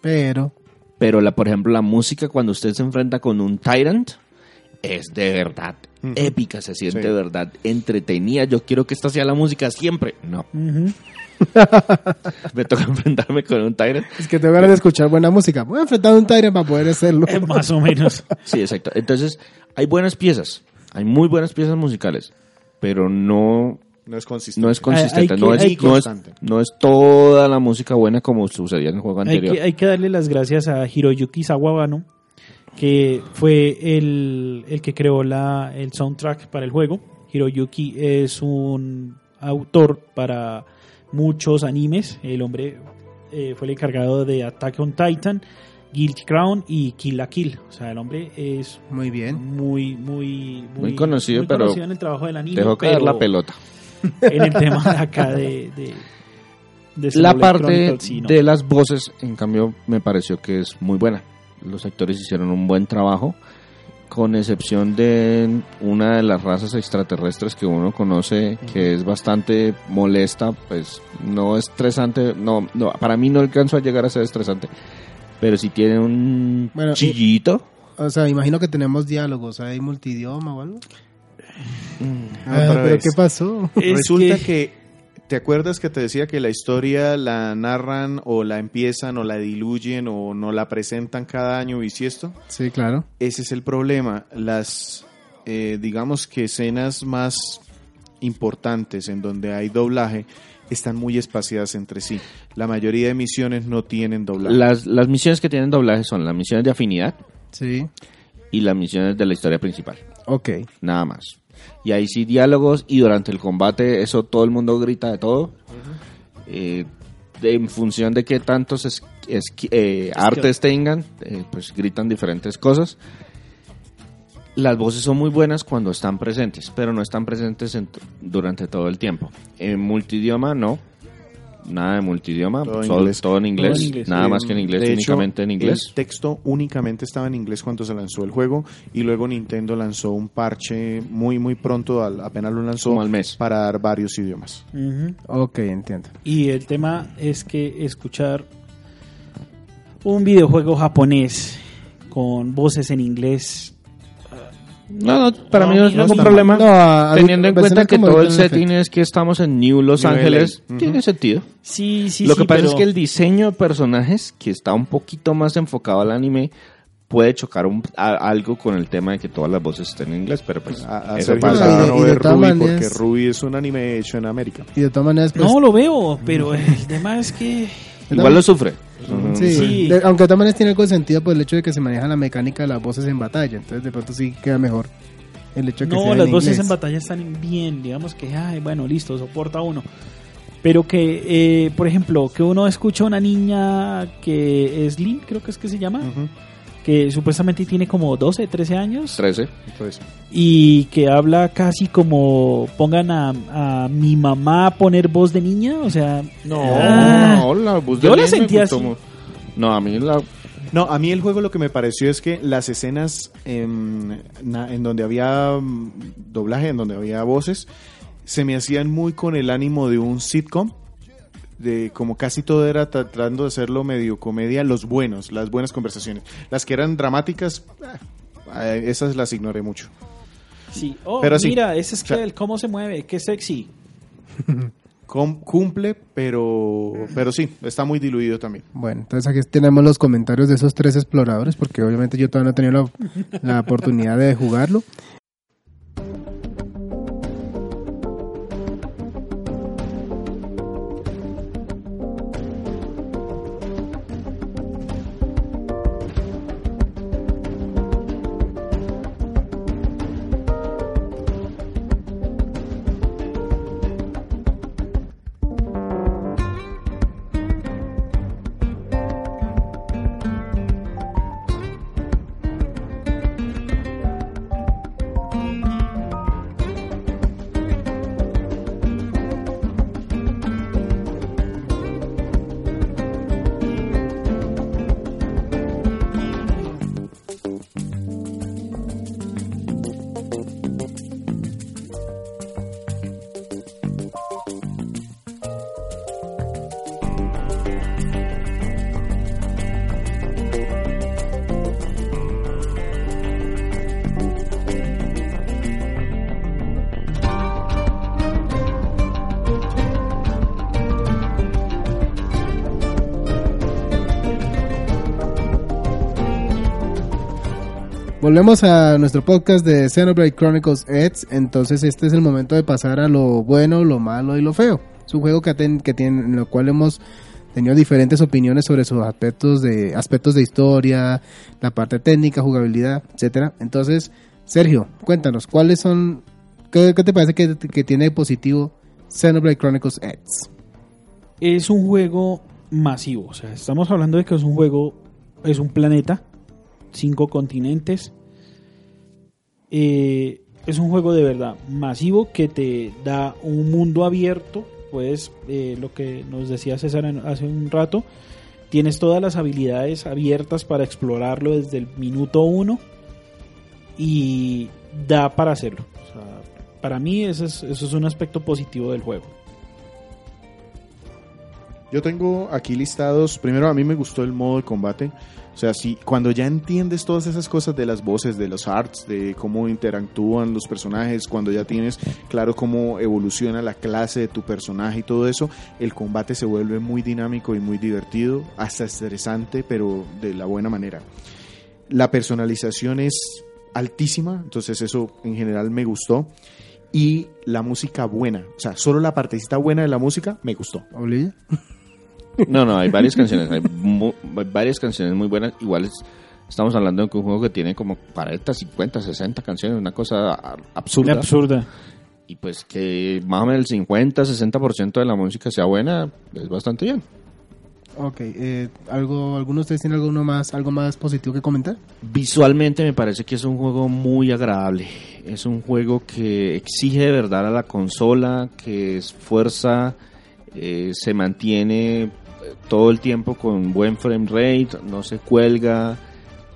Speaker 4: Pero,
Speaker 1: pero la, por ejemplo, la música cuando usted se enfrenta con un Tyrant es de verdad épica, se siente
Speaker 3: Sí.
Speaker 1: de verdad entretenida. Yo quiero que esta sea la música siempre. No,
Speaker 2: Ujú. [LAUGHS]
Speaker 1: me toca enfrentarme con un Tyrant.
Speaker 4: es que tengo ganas de escuchar buena música. Voy a enfrentar a un Tyrant para poder hacerlo.
Speaker 2: Eh, Más o menos. [LAUGHS]
Speaker 1: Sí, exacto. Entonces, hay buenas piezas, hay muy buenas piezas musicales, pero no
Speaker 3: No es consistente.
Speaker 1: no es consistente,
Speaker 2: hay
Speaker 1: no,
Speaker 2: que-
Speaker 1: es,
Speaker 2: hay
Speaker 1: no, es,
Speaker 3: constante.
Speaker 1: no es toda la música buena como sucedía en el juego
Speaker 2: hay,
Speaker 1: anterior.
Speaker 2: que, hay que darle las gracias a Hiroyuki Sawabano, que fue el, el que creó la, el soundtrack para el juego. Hiroyuki es un autor para muchos animes. El hombre eh, fue el encargado de Attack on Titan, Guilty Crown y Kill la Kill. O sea, el hombre es
Speaker 4: Muy bien.
Speaker 2: muy, muy,
Speaker 1: Muy conocido, pero
Speaker 2: conocido en el trabajo del anime.
Speaker 1: Dejó caer la pelota.
Speaker 2: En el tema de acá de. de,
Speaker 1: La parte
Speaker 2: Chronicles, sí, no.
Speaker 1: de las voces, en cambio, me pareció que es muy buena. Los actores hicieron un buen trabajo, con excepción de una de las razas extraterrestres que uno conoce, que es bastante molesta, pues no estresante, no, no, para mí no alcanzo a llegar a ser estresante, pero si tiene un
Speaker 4: Bueno, y-
Speaker 1: chillito.
Speaker 4: O sea, imagino que tenemos diálogos. ¿Hay multidioma o algo?
Speaker 3: Mm,
Speaker 4: Ah, ¿Pero qué pasó?
Speaker 2: Es
Speaker 3: Resulta
Speaker 2: que-
Speaker 3: que... ¿Te acuerdas que te decía que la historia la narran o la empiezan o la diluyen o no la presentan cada año bisiesto?
Speaker 4: Sí, claro.
Speaker 3: Ese es el problema. Las, eh, digamos que escenas más importantes en donde hay doblaje están muy espaciadas entre sí. La mayoría de misiones no tienen doblaje.
Speaker 1: Las, las misiones que tienen doblaje son las misiones de afinidad
Speaker 4: Sí.
Speaker 1: y las misiones de la historia principal.
Speaker 4: Ok.
Speaker 1: nada más. Y ahí sí diálogos y durante el combate eso todo el mundo grita de todo. Eh, de- en función de qué tantos es- es- eh, artes tengan, eh, pues gritan diferentes cosas. Las voces son muy buenas cuando están presentes, pero no están presentes en durante todo el tiempo. En multidioma no. Nada de multidioma,
Speaker 3: Todo en
Speaker 1: solo-
Speaker 3: inglés.
Speaker 1: todo en inglés,
Speaker 2: Todo en inglés.
Speaker 1: nada
Speaker 3: Eh,
Speaker 1: más que en inglés,
Speaker 3: de hecho,
Speaker 1: únicamente en inglés.
Speaker 3: El texto únicamente estaba en inglés cuando se lanzó el juego y luego Nintendo lanzó un parche muy muy pronto, al- apenas lo lanzó,
Speaker 1: Como al mes.
Speaker 3: para dar varios idiomas.
Speaker 2: Ujú.
Speaker 4: Ok, entiendo.
Speaker 2: Y el tema es que escuchar un videojuego japonés con voces en inglés.
Speaker 1: No, no, para
Speaker 2: No,
Speaker 1: mí no es ningún problema.
Speaker 4: No,
Speaker 1: Teniendo en cuenta que todo el setting es que estamos en New Los
Speaker 3: New
Speaker 1: Ángeles,
Speaker 3: LA.
Speaker 1: tiene sentido.
Speaker 2: Sí, sí,
Speaker 1: Lo
Speaker 2: sí,
Speaker 1: que pasa
Speaker 2: pero-
Speaker 1: es que el diseño de personajes, que está un poquito más enfocado al anime, puede chocar un- a- algo con el tema de que todas las voces estén en inglés, pero pues
Speaker 3: A, a
Speaker 1: eso pasa.
Speaker 3: no
Speaker 4: y de
Speaker 3: ver
Speaker 4: todas
Speaker 3: Ruby
Speaker 4: maneras-
Speaker 3: porque Ruby es un anime hecho en América.
Speaker 4: Y de todas maneras, pues...
Speaker 2: No lo veo, pero el tema es que.
Speaker 1: Igual lo sufre.
Speaker 4: Sí,
Speaker 2: Sí.
Speaker 4: de- aunque de todas maneras tiene algo de sentido por el hecho de que se maneja la mecánica de las voces en batalla. Entonces, de pronto sí queda mejor el hecho de que sea
Speaker 2: No,
Speaker 4: en
Speaker 2: las voces
Speaker 4: inglés.
Speaker 2: en batalla están bien, digamos que, ay, bueno, listo, soporta uno. Pero que, eh, por ejemplo, que uno escucha a una niña que es Lynn, creo que es que se llama,
Speaker 3: Ujú.
Speaker 2: Que supuestamente tiene como 12, 13 años,
Speaker 1: 13.
Speaker 3: Entonces,
Speaker 2: y que habla casi como pongan a, a mi mamá a poner voz de niña, o sea,
Speaker 1: No,
Speaker 2: Ah.
Speaker 1: no, la voz
Speaker 2: Yo
Speaker 1: de
Speaker 2: la
Speaker 1: Lin me
Speaker 2: sentí
Speaker 1: gustó
Speaker 2: así.
Speaker 1: No, a mí la...
Speaker 3: No, a mí el juego lo que me pareció es que las escenas en, na- en donde había mm, doblaje, en donde había voces, se me hacían muy con el ánimo de un sitcom. De como casi todo era tratando de hacerlo medio comedia, los buenos, las buenas conversaciones. Las que eran dramáticas, ah, eh, esas las ignoré mucho.
Speaker 2: sí, oh,
Speaker 3: Pero
Speaker 2: mira, ese es
Speaker 3: o sea-
Speaker 2: que el cómo se mueve, qué sexy. [LAUGHS]
Speaker 3: Com- cumple, pero, pero sí, está muy diluido también.
Speaker 4: Bueno, entonces aquí tenemos los comentarios de esos tres exploradores, porque obviamente yo todavía no he tenido la, la oportunidad de jugarlo. Volvemos a nuestro podcast de Xenoblade Chronicles X. Entonces, este es el momento de pasar a lo bueno, lo malo y lo feo. Es un juego que, aten- que tiene, en lo cual hemos tenido diferentes opiniones sobre sus aspectos de aspectos de historia, la parte técnica, jugabilidad, etcétera. Entonces, Sergio, cuéntanos, ¿cuáles son, qué, te parece que, que tiene positivo Xenoblade Chronicles X?
Speaker 2: es un juego masivo. O sea, estamos hablando de que es un juego, es un planeta, cinco continentes. Eh, es un juego de verdad masivo que te da un mundo abierto. Pues eh, lo que nos decía César hace un rato, tienes todas las habilidades abiertas para explorarlo desde el minuto uno y da para hacerlo. Para mí ese es, eso es un aspecto positivo del juego.
Speaker 3: Yo tengo aquí listados, primero a mí me gustó el modo de combate, o sea, si cuando ya entiendes todas esas cosas de las voces, de los arts, de cómo interactúan los personajes, cuando ya tienes claro cómo evoluciona la clase de tu personaje y todo eso, el combate se vuelve muy dinámico y muy divertido, hasta estresante, pero de la buena manera. La personalización es altísima, entonces eso en general me gustó. Y la música buena, o sea, solo la partecita buena de la música me gustó.
Speaker 1: No, no, hay varias canciones, hay, mu- hay varias canciones muy buenas. Igual es- estamos hablando de que un juego que tiene como 40, 50, 60 canciones, una cosa absurda.
Speaker 2: Absurda.
Speaker 1: Y pues que más o menos el 50, 60% de la música sea buena, es bastante bien.
Speaker 4: Ok, eh, ¿algo, ¿alguno de ustedes tiene alguno más, algo más positivo que comentar?
Speaker 1: Visualmente me parece que es un juego muy agradable. Es un juego que exige de verdad a la consola, que esfuerza, eh, se mantiene todo el tiempo con buen frame rate, no se cuelga,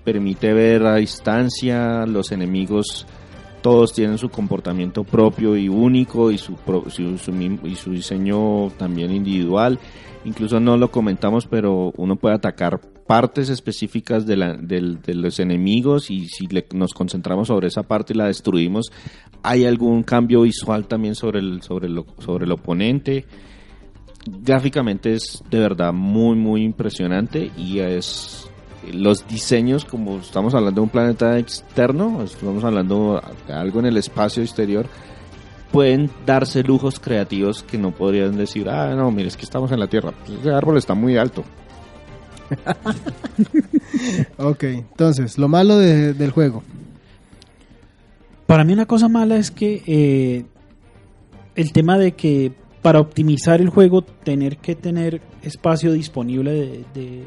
Speaker 1: permite ver a distancia, los enemigos todos tienen su comportamiento propio y único y su, su- su y su diseño también individual. Incluso no lo comentamos, pero uno puede atacar partes específicas de, la- del- de los enemigos y si le- nos concentramos sobre esa parte y la destruimos, hay algún cambio visual también sobre el, sobre lo- sobre el oponente. Gráficamente es de verdad muy, muy impresionante y es los diseños, como estamos hablando de un planeta externo, estamos hablando de algo en el espacio exterior, pueden darse lujos creativos que no podrían decir, ah, no, mire, es que estamos en la Tierra, Pues ese árbol está muy alto. [LAUGHS]
Speaker 4: Ok, entonces, lo malo de- del juego.
Speaker 2: Para mí una cosa mala es que eh, el tema de que para optimizar el juego tener que tener espacio disponible de, de-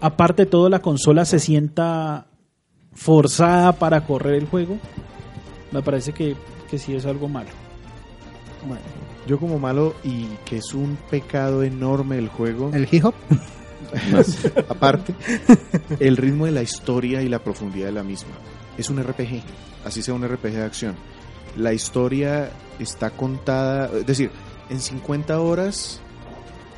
Speaker 2: aparte de todo la consola se sienta forzada para correr el juego me parece que, que sí es algo malo
Speaker 4: Bueno,
Speaker 3: Yo como malo y que es un pecado enorme el juego,
Speaker 4: el hip hop. [LAUGHS]
Speaker 3: aparte, el ritmo de la historia y la profundidad de la misma. Es un RPG, así sea un RPG de acción. La historia está contada, es decir, en 50 horas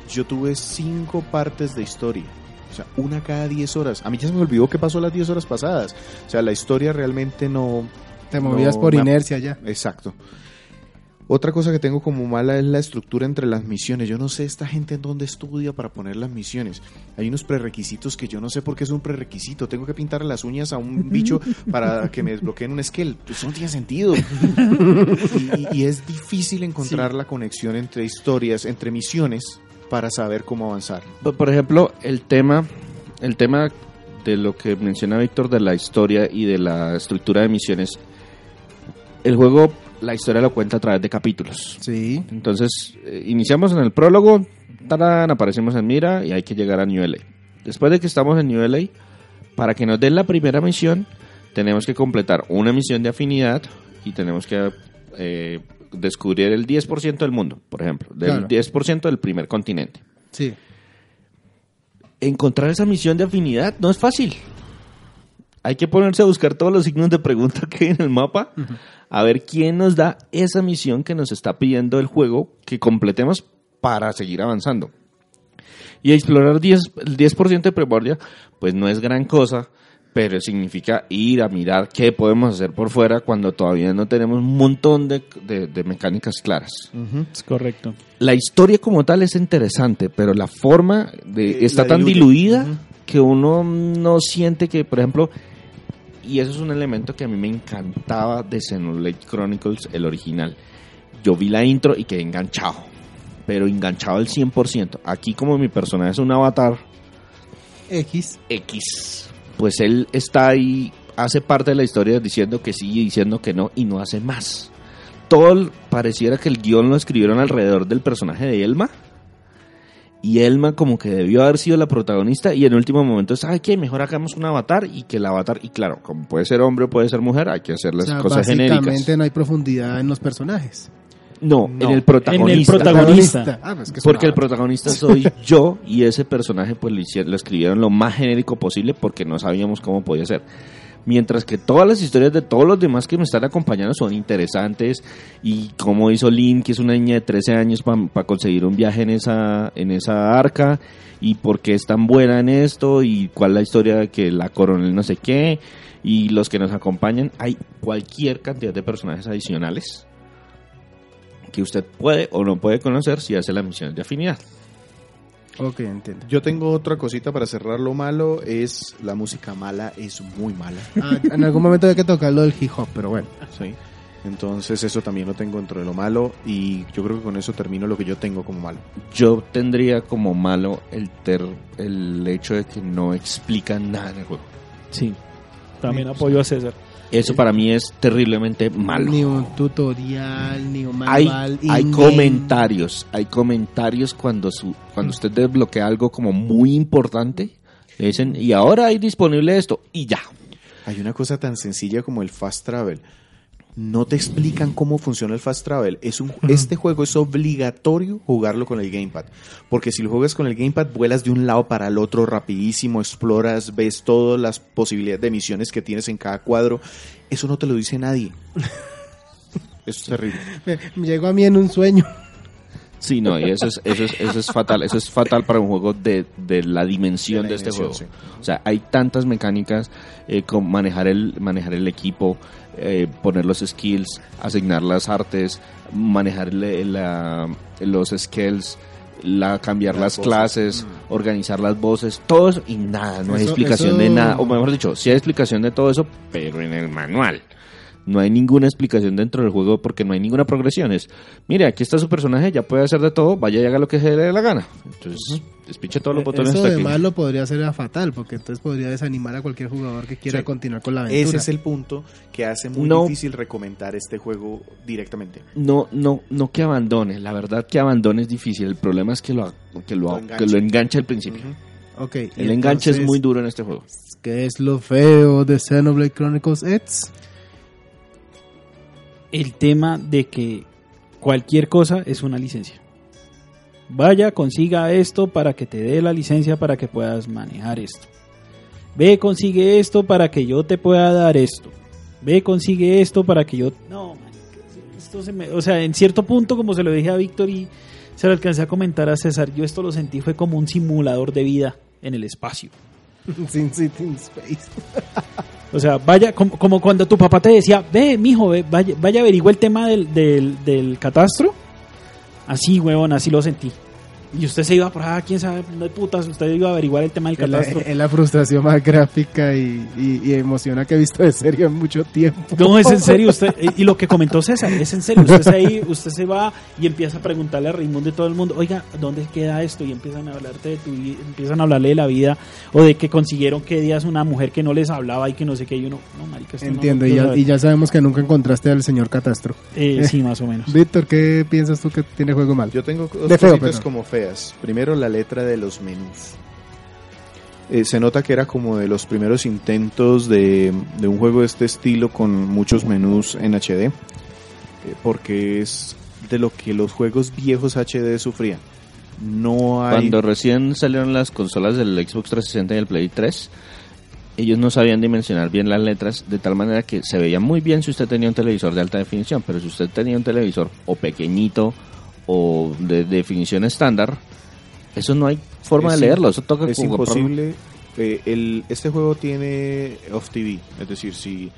Speaker 3: yo tuve 5 partes de historia. O sea, una cada 10 horas. A mí ya se me olvidó qué pasó las 10 horas pasadas. O sea, la historia realmente no,
Speaker 4: Te movías
Speaker 3: No,
Speaker 4: por inercia ya.
Speaker 3: Exacto. Otra cosa que tengo como mala es la estructura entre las misiones. Yo no sé esta gente en dónde estudia para poner las misiones. Hay unos prerequisitos que yo no sé por qué es un prerequisito. Tengo que pintar las uñas a un [LAUGHS] bicho para que me desbloqueen un skill. Eso no tiene sentido. [LAUGHS] y, y- y es difícil encontrar la conexión entre historias, entre misiones, para saber cómo avanzar.
Speaker 1: Por- Por ejemplo, el tema, el tema de lo que menciona Víctor de la historia y de la estructura de misiones, el juego, la historia lo cuenta a través de capítulos.
Speaker 4: Sí.
Speaker 1: Entonces, eh, iniciamos en el prólogo, tarán, aparecemos en Mira y hay que llegar a New LA. Después de que estamos en New LA, para que nos den la primera misión, tenemos que completar una misión de afinidad y tenemos que eh, descubrir el 10% del mundo, por ejemplo, del
Speaker 4: Claro.
Speaker 1: 10% del primer continente.
Speaker 4: Sí.
Speaker 1: Encontrar esa misión de afinidad no es fácil. Hay que ponerse a buscar todos los signos de pregunta que hay en el mapa, a ver quién nos da esa misión que nos está pidiendo el juego que completemos para seguir avanzando. Y explorar 10, el 10% de primordia, pues no es gran cosa, pero significa ir a mirar qué podemos hacer por fuera cuando todavía no tenemos un montón de, de- de mecánicas claras.
Speaker 2: es correcto
Speaker 1: La historia como tal es interesante, pero la forma de,
Speaker 3: Eh,
Speaker 1: está
Speaker 3: la
Speaker 1: tan
Speaker 3: diluye.
Speaker 1: diluida que uno no siente que, por ejemplo, y eso es un elemento que a mí me encantaba de Xenoblade Chronicles, el original. Yo vi la intro y quedé enganchado, pero enganchado al 100%. Aquí como mi personaje es un avatar
Speaker 4: X.
Speaker 1: X, pues él está ahí, hace parte de la historia diciendo que sí y diciendo que no y no hace más. Todo pareciera que el guion lo escribieron alrededor del personaje de Elma y Elma como que debió haber sido la protagonista y en el último momento es, ay, que mejor hagamos un avatar y que el avatar, y claro, como puede ser hombre o puede ser mujer, hay que hacer
Speaker 4: O
Speaker 1: las
Speaker 4: sea,
Speaker 1: cosas
Speaker 4: básicamente
Speaker 1: genéricas.
Speaker 4: no hay profundidad en los personajes.
Speaker 1: No,
Speaker 3: No.
Speaker 1: en el protagonista.
Speaker 2: protagonista.
Speaker 4: Ah, pues que es
Speaker 1: Porque el protagonista soy [LAUGHS] yo y ese personaje pues lo, hicieron, lo escribieron lo más genérico posible porque no sabíamos cómo podía ser. Mientras que todas las historias de todos los demás que me están acompañando son interesantes y cómo hizo Lynn, que es una niña de 13 años, para conseguir un viaje en esa, en esa arca y por qué es tan buena en esto y cuál la historia de que la coronel no sé qué y los que nos acompañan. Hay cualquier cantidad de personajes adicionales que usted puede o no puede conocer si hace las misiones de afinidad.
Speaker 4: Ok, entiendo.
Speaker 3: Yo tengo otra cosita para cerrar lo malo, es la música mala, es muy mala.
Speaker 4: Ah, en algún momento hay que tocar lo del hip hop, pero bueno.
Speaker 3: ¿sí? Entonces eso también lo tengo dentro de lo malo y yo creo que con eso termino lo que yo tengo como malo.
Speaker 1: Yo tendría como malo el, ter, el hecho de que no explican nada en el juego.
Speaker 2: Sí. También apoyo a César.
Speaker 1: Eso para mí es terriblemente malo.
Speaker 4: Ni un tutorial, ni un
Speaker 1: Hay,
Speaker 4: manual.
Speaker 1: hay
Speaker 4: in-game.
Speaker 1: comentarios, hay comentarios cuando su, cuando usted desbloquea algo como muy importante, le dicen, y ahora hay disponible esto, y ya.
Speaker 3: Hay una cosa tan sencilla como el fast travel. No te explican cómo funciona el fast travel. Es un, este juego es obligatorio jugarlo con el gamepad. Porque si lo juegas con el gamepad, vuelas de un lado para el otro rapidísimo, exploras, ves todas las posibilidades de misiones que tienes en cada cuadro. Eso no te lo dice nadie. [LAUGHS] Eso es terrible.
Speaker 4: Me, me llegó a mí en un sueño.
Speaker 1: Sí, no, y eso es, eso es, eso es fatal, eso es fatal para un juego de, de la dimensión
Speaker 3: De
Speaker 1: este
Speaker 3: dimensión,
Speaker 1: juego.
Speaker 3: sí.
Speaker 1: O sea, hay tantas mecánicas, eh, con manejar el, manejar el equipo, eh, poner los skills, asignar las artes, manejar la- los skills, la, cambiar
Speaker 3: Las
Speaker 1: clases, organizar las voces, todo eso y nada, no hay
Speaker 4: Eso-
Speaker 1: explicación de nada, o mejor dicho, sí hay explicación de todo eso, pero en el manual. No hay ninguna explicación dentro del juego porque no hay ninguna progresión. Es, mire, aquí está su personaje, ya puede hacer de todo, vaya y haga lo que se le dé la gana. Entonces, despiche todos los botones
Speaker 4: Eso
Speaker 1: hasta
Speaker 4: de
Speaker 1: aquí.
Speaker 4: malo podría ser a fatal, porque entonces podría desanimar a cualquier jugador que quiera
Speaker 3: Sí.
Speaker 4: continuar con la aventura.
Speaker 3: Ese es el punto que hace muy
Speaker 1: No.
Speaker 3: difícil recomendar este juego directamente.
Speaker 1: No, no, no que abandone. La verdad que abandone es difícil. El problema es que lo, que lo,
Speaker 3: Lo
Speaker 1: que
Speaker 3: enganche.
Speaker 1: lo enganche al principio.
Speaker 3: Ujú.
Speaker 4: Ok, y
Speaker 1: El enganche es muy duro en este juego.
Speaker 4: ¿Qué es lo feo de Xenoblade Chronicles X?
Speaker 2: El tema de que cualquier cosa es una licencia. Vaya, consiga esto para que te dé la licencia para que puedas manejar esto. Ve, consigue esto para que yo te pueda dar esto. Ve, consigue esto para que yo... No, marica, esto se me... O sea, en cierto punto, como se lo dije a Víctor y se lo alcancé a comentar a César, yo esto lo sentí fue como un simulador de vida en el espacio. [LAUGHS]
Speaker 4: Sin City in Space. [LAUGHS]
Speaker 2: O sea, vaya, como, como cuando tu papá te decía, ve, mijo, ve, vaya, vaya averigua el tema del, del, del catastro. Así, huevón, así lo sentí. Y usted se iba por ah, quién sabe, no hay putas, usted iba a averiguar el tema del catastro.
Speaker 4: es la frustración más gráfica y, y, y emociona que he visto de serie en mucho tiempo.
Speaker 2: No, es en serio, usted, [LAUGHS] y lo que comentó César, es en serio, usted se, ahí, usted se va y empieza a preguntarle a Raimundo y todo el mundo, oiga, ¿dónde queda esto? Y empiezan a hablarte de tu empiezan a hablarle de la vida, o de que consiguieron que días una mujer que no les hablaba y que no sé qué, y uno, no, marica, esto no
Speaker 4: Entiendo, y ya,
Speaker 2: saber".
Speaker 4: y ya sabemos que nunca encontraste al señor Catastro.
Speaker 2: Eh, sí, [LAUGHS] más o menos.
Speaker 4: Víctor, ¿qué piensas tú que tiene juego mal?
Speaker 3: Yo tengo dos
Speaker 4: De feo,
Speaker 3: cositas
Speaker 4: perdón.
Speaker 3: Primero, la letra de los menús. Eh, se nota que era como de los primeros intentos de, un juego de este estilo con muchos menús en HD, eh, porque es de lo que los juegos viejos HD sufrían. No.
Speaker 1: Cuando recién salieron las consolas del Xbox 360 y el Play 3, ellos no sabían dimensionar bien las letras de tal manera que se veía muy bien si usted tenía un televisor de alta definición, pero si usted tenía un televisor o pequeñito o de definición estándar, eso no hay forma
Speaker 3: Es
Speaker 1: de leerlo, eso toca
Speaker 3: es imposible. eh, el, este juego tiene off TV, es decir, si,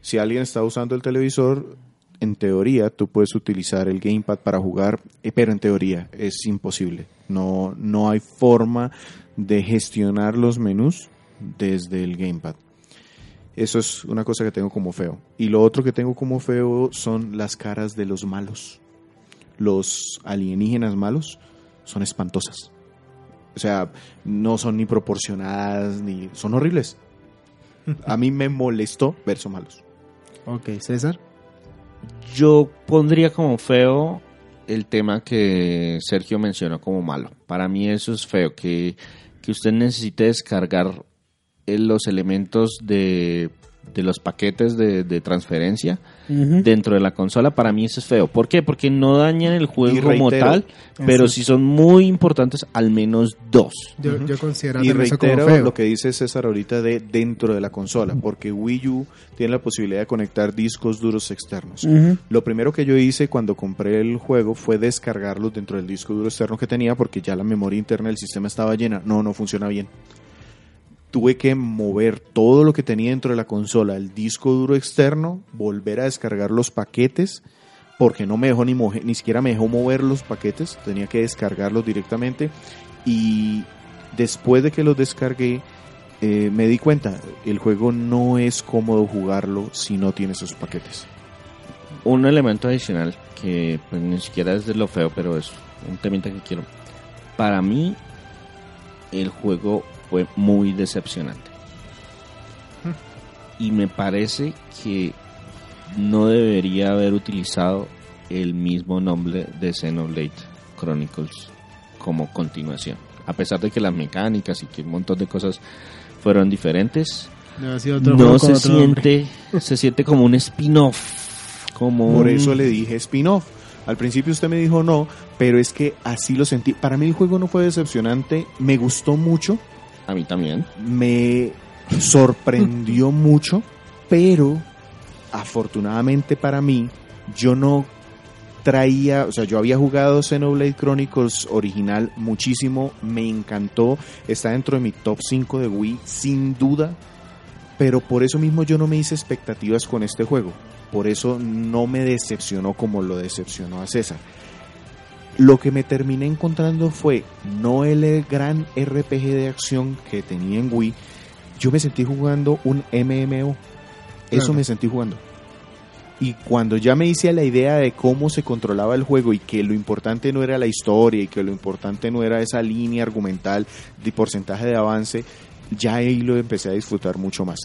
Speaker 3: si alguien está usando el televisor, en teoría tú puedes utilizar el gamepad para jugar, eh, pero en teoría es imposible. No, no hay forma de gestionar los menús desde el gamepad. Eso es una cosa que tengo como feo. Y lo otro que tengo como feo son las caras de los malos. Los alienígenas malos son espantosas. O sea, no son ni proporcionadas, ni son horribles. A mí me molestó ver son malos.
Speaker 4: Ok, César.
Speaker 1: Yo pondría como feo el tema que Sergio mencionó como malo. Para mí eso es feo, que, que usted necesite descargar eh, los elementos de, de los paquetes de, de transferencia dentro de la consola. Para mí eso es feo. ¿Por qué? Porque no dañan el juego
Speaker 3: Y
Speaker 1: como
Speaker 3: reitero,
Speaker 1: tal, pero
Speaker 4: eso-
Speaker 1: sí son muy importantes, al menos dos.
Speaker 4: Yo, yo considero
Speaker 3: Y
Speaker 4: también eso como
Speaker 3: reitero
Speaker 4: feo.
Speaker 3: lo que dice César ahorita de dentro de la consola, porque Wii U tiene la posibilidad de conectar discos duros externos. Lo primero que yo hice cuando compré el juego fue descargarlos dentro del disco duro externo que tenía porque ya la memoria interna del sistema estaba llena. No, no funciona bien. Tuve que mover todo lo que tenía dentro de la consola, el disco duro externo, volver a descargar los paquetes porque no me dejó ni, moje- ni siquiera me dejó mover los paquetes, tenía que descargarlos directamente y después de que los descargué eh, me di cuenta, el juego no es cómodo jugarlo si no tiene esos paquetes.
Speaker 1: Un elemento adicional que pues, ni siquiera es de lo feo, pero es un temita que quiero. Para mí, el juego fue muy decepcionante. Y me parece que no debería haber utilizado el mismo nombre de Xenoblade Chronicles como continuación. A pesar de que las mecánicas y que un montón de cosas fueron diferentes, no se
Speaker 4: nombre.
Speaker 1: siente, se siente como un spin-off. Como
Speaker 3: Por
Speaker 1: un-
Speaker 3: eso le dije spin-off. Al principio usted me dijo no, pero es que así lo sentí. Para mí el juego no fue decepcionante, me gustó mucho,
Speaker 1: A mí también.
Speaker 3: me sorprendió [LAUGHS] mucho, pero afortunadamente para mí yo no traía, o sea, yo había jugado Xenoblade Chronicles original muchísimo, me encantó, está dentro de mi top 5 de Wii sin duda, pero por eso mismo yo no me hice expectativas con este juego. Por eso no me decepcionó como lo decepcionó a César. Lo que me terminé encontrando fue no el gran RPG de acción que tenía en Wii. Yo me sentí jugando un MMO. Eso
Speaker 4: Claro.
Speaker 3: me sentí jugando. Y cuando ya me hice la idea de cómo se controlaba el juego y que lo importante no era la historia y que lo importante no era esa línea argumental de porcentaje de avance, ya ahí lo empecé a disfrutar mucho más.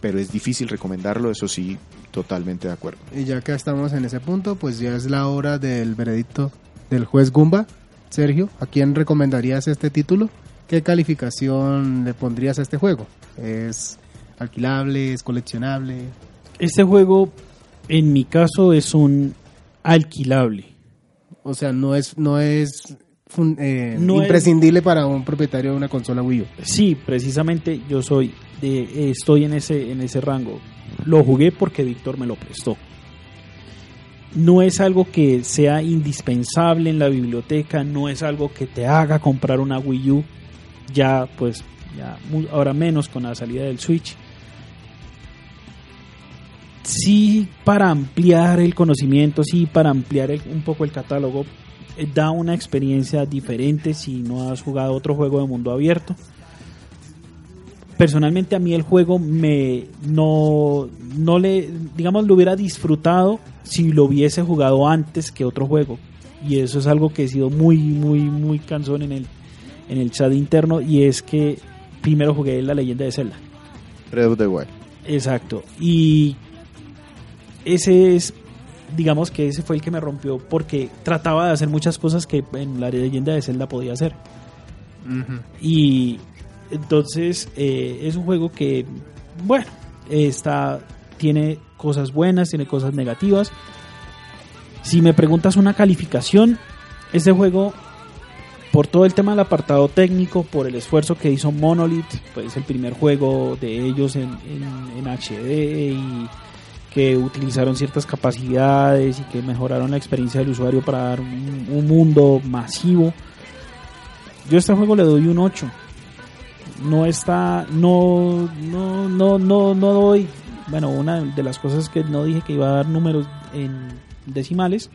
Speaker 3: Pero es difícil recomendarlo, eso sí, totalmente de acuerdo.
Speaker 4: Y ya que estamos en ese punto, pues ya es la hora del veredicto del juez Gumba. Sergio, ¿a quién recomendarías este título? ¿Qué calificación le pondrías a este juego? ¿Es alquilable? ¿Es coleccionable?
Speaker 2: Este juego, en mi caso, es un alquilable.
Speaker 4: O sea, no es, no es fun- eh,
Speaker 2: No es-
Speaker 4: imprescindible para un propietario de una consola Wii U.
Speaker 2: Sí, precisamente yo soy de, eh, estoy en ese, en ese rango. Lo jugué porque Víctor me lo prestó. No es algo que sea indispensable en la biblioteca, no es algo que te haga comprar una Wii U, ya pues, ya ahora menos con la salida del Switch. Sí, para ampliar el conocimiento, sí, para ampliar un poco el catálogo, eh, da una experiencia diferente si no has jugado otro juego de mundo abierto personalmente a mí el juego me no no le digamos lo hubiera disfrutado si lo hubiese jugado antes que otro juego. Y eso es algo que he sido muy muy muy cansón en el en el chat interno y es que primero jugué la leyenda de Zelda.
Speaker 3: Breath of the Wild.
Speaker 2: exacto. Y ese es digamos que ese fue el que me rompió porque trataba de hacer muchas cosas que en la leyenda de Zelda podía hacer. Y entonces eh, es un juego que, bueno, está, tiene cosas buenas, tiene cosas negativas. Si me preguntas una calificación, este juego, por todo el tema del apartado técnico, por el esfuerzo que hizo Monolith, pues el primer juego de ellos en, HD y que utilizaron ciertas capacidades y que mejoraron la experiencia del usuario para dar un, un mundo masivo. Yo a este juego le doy un 8 no está no no no no no doy bueno una de las cosas que no dije que iba a dar números en decimales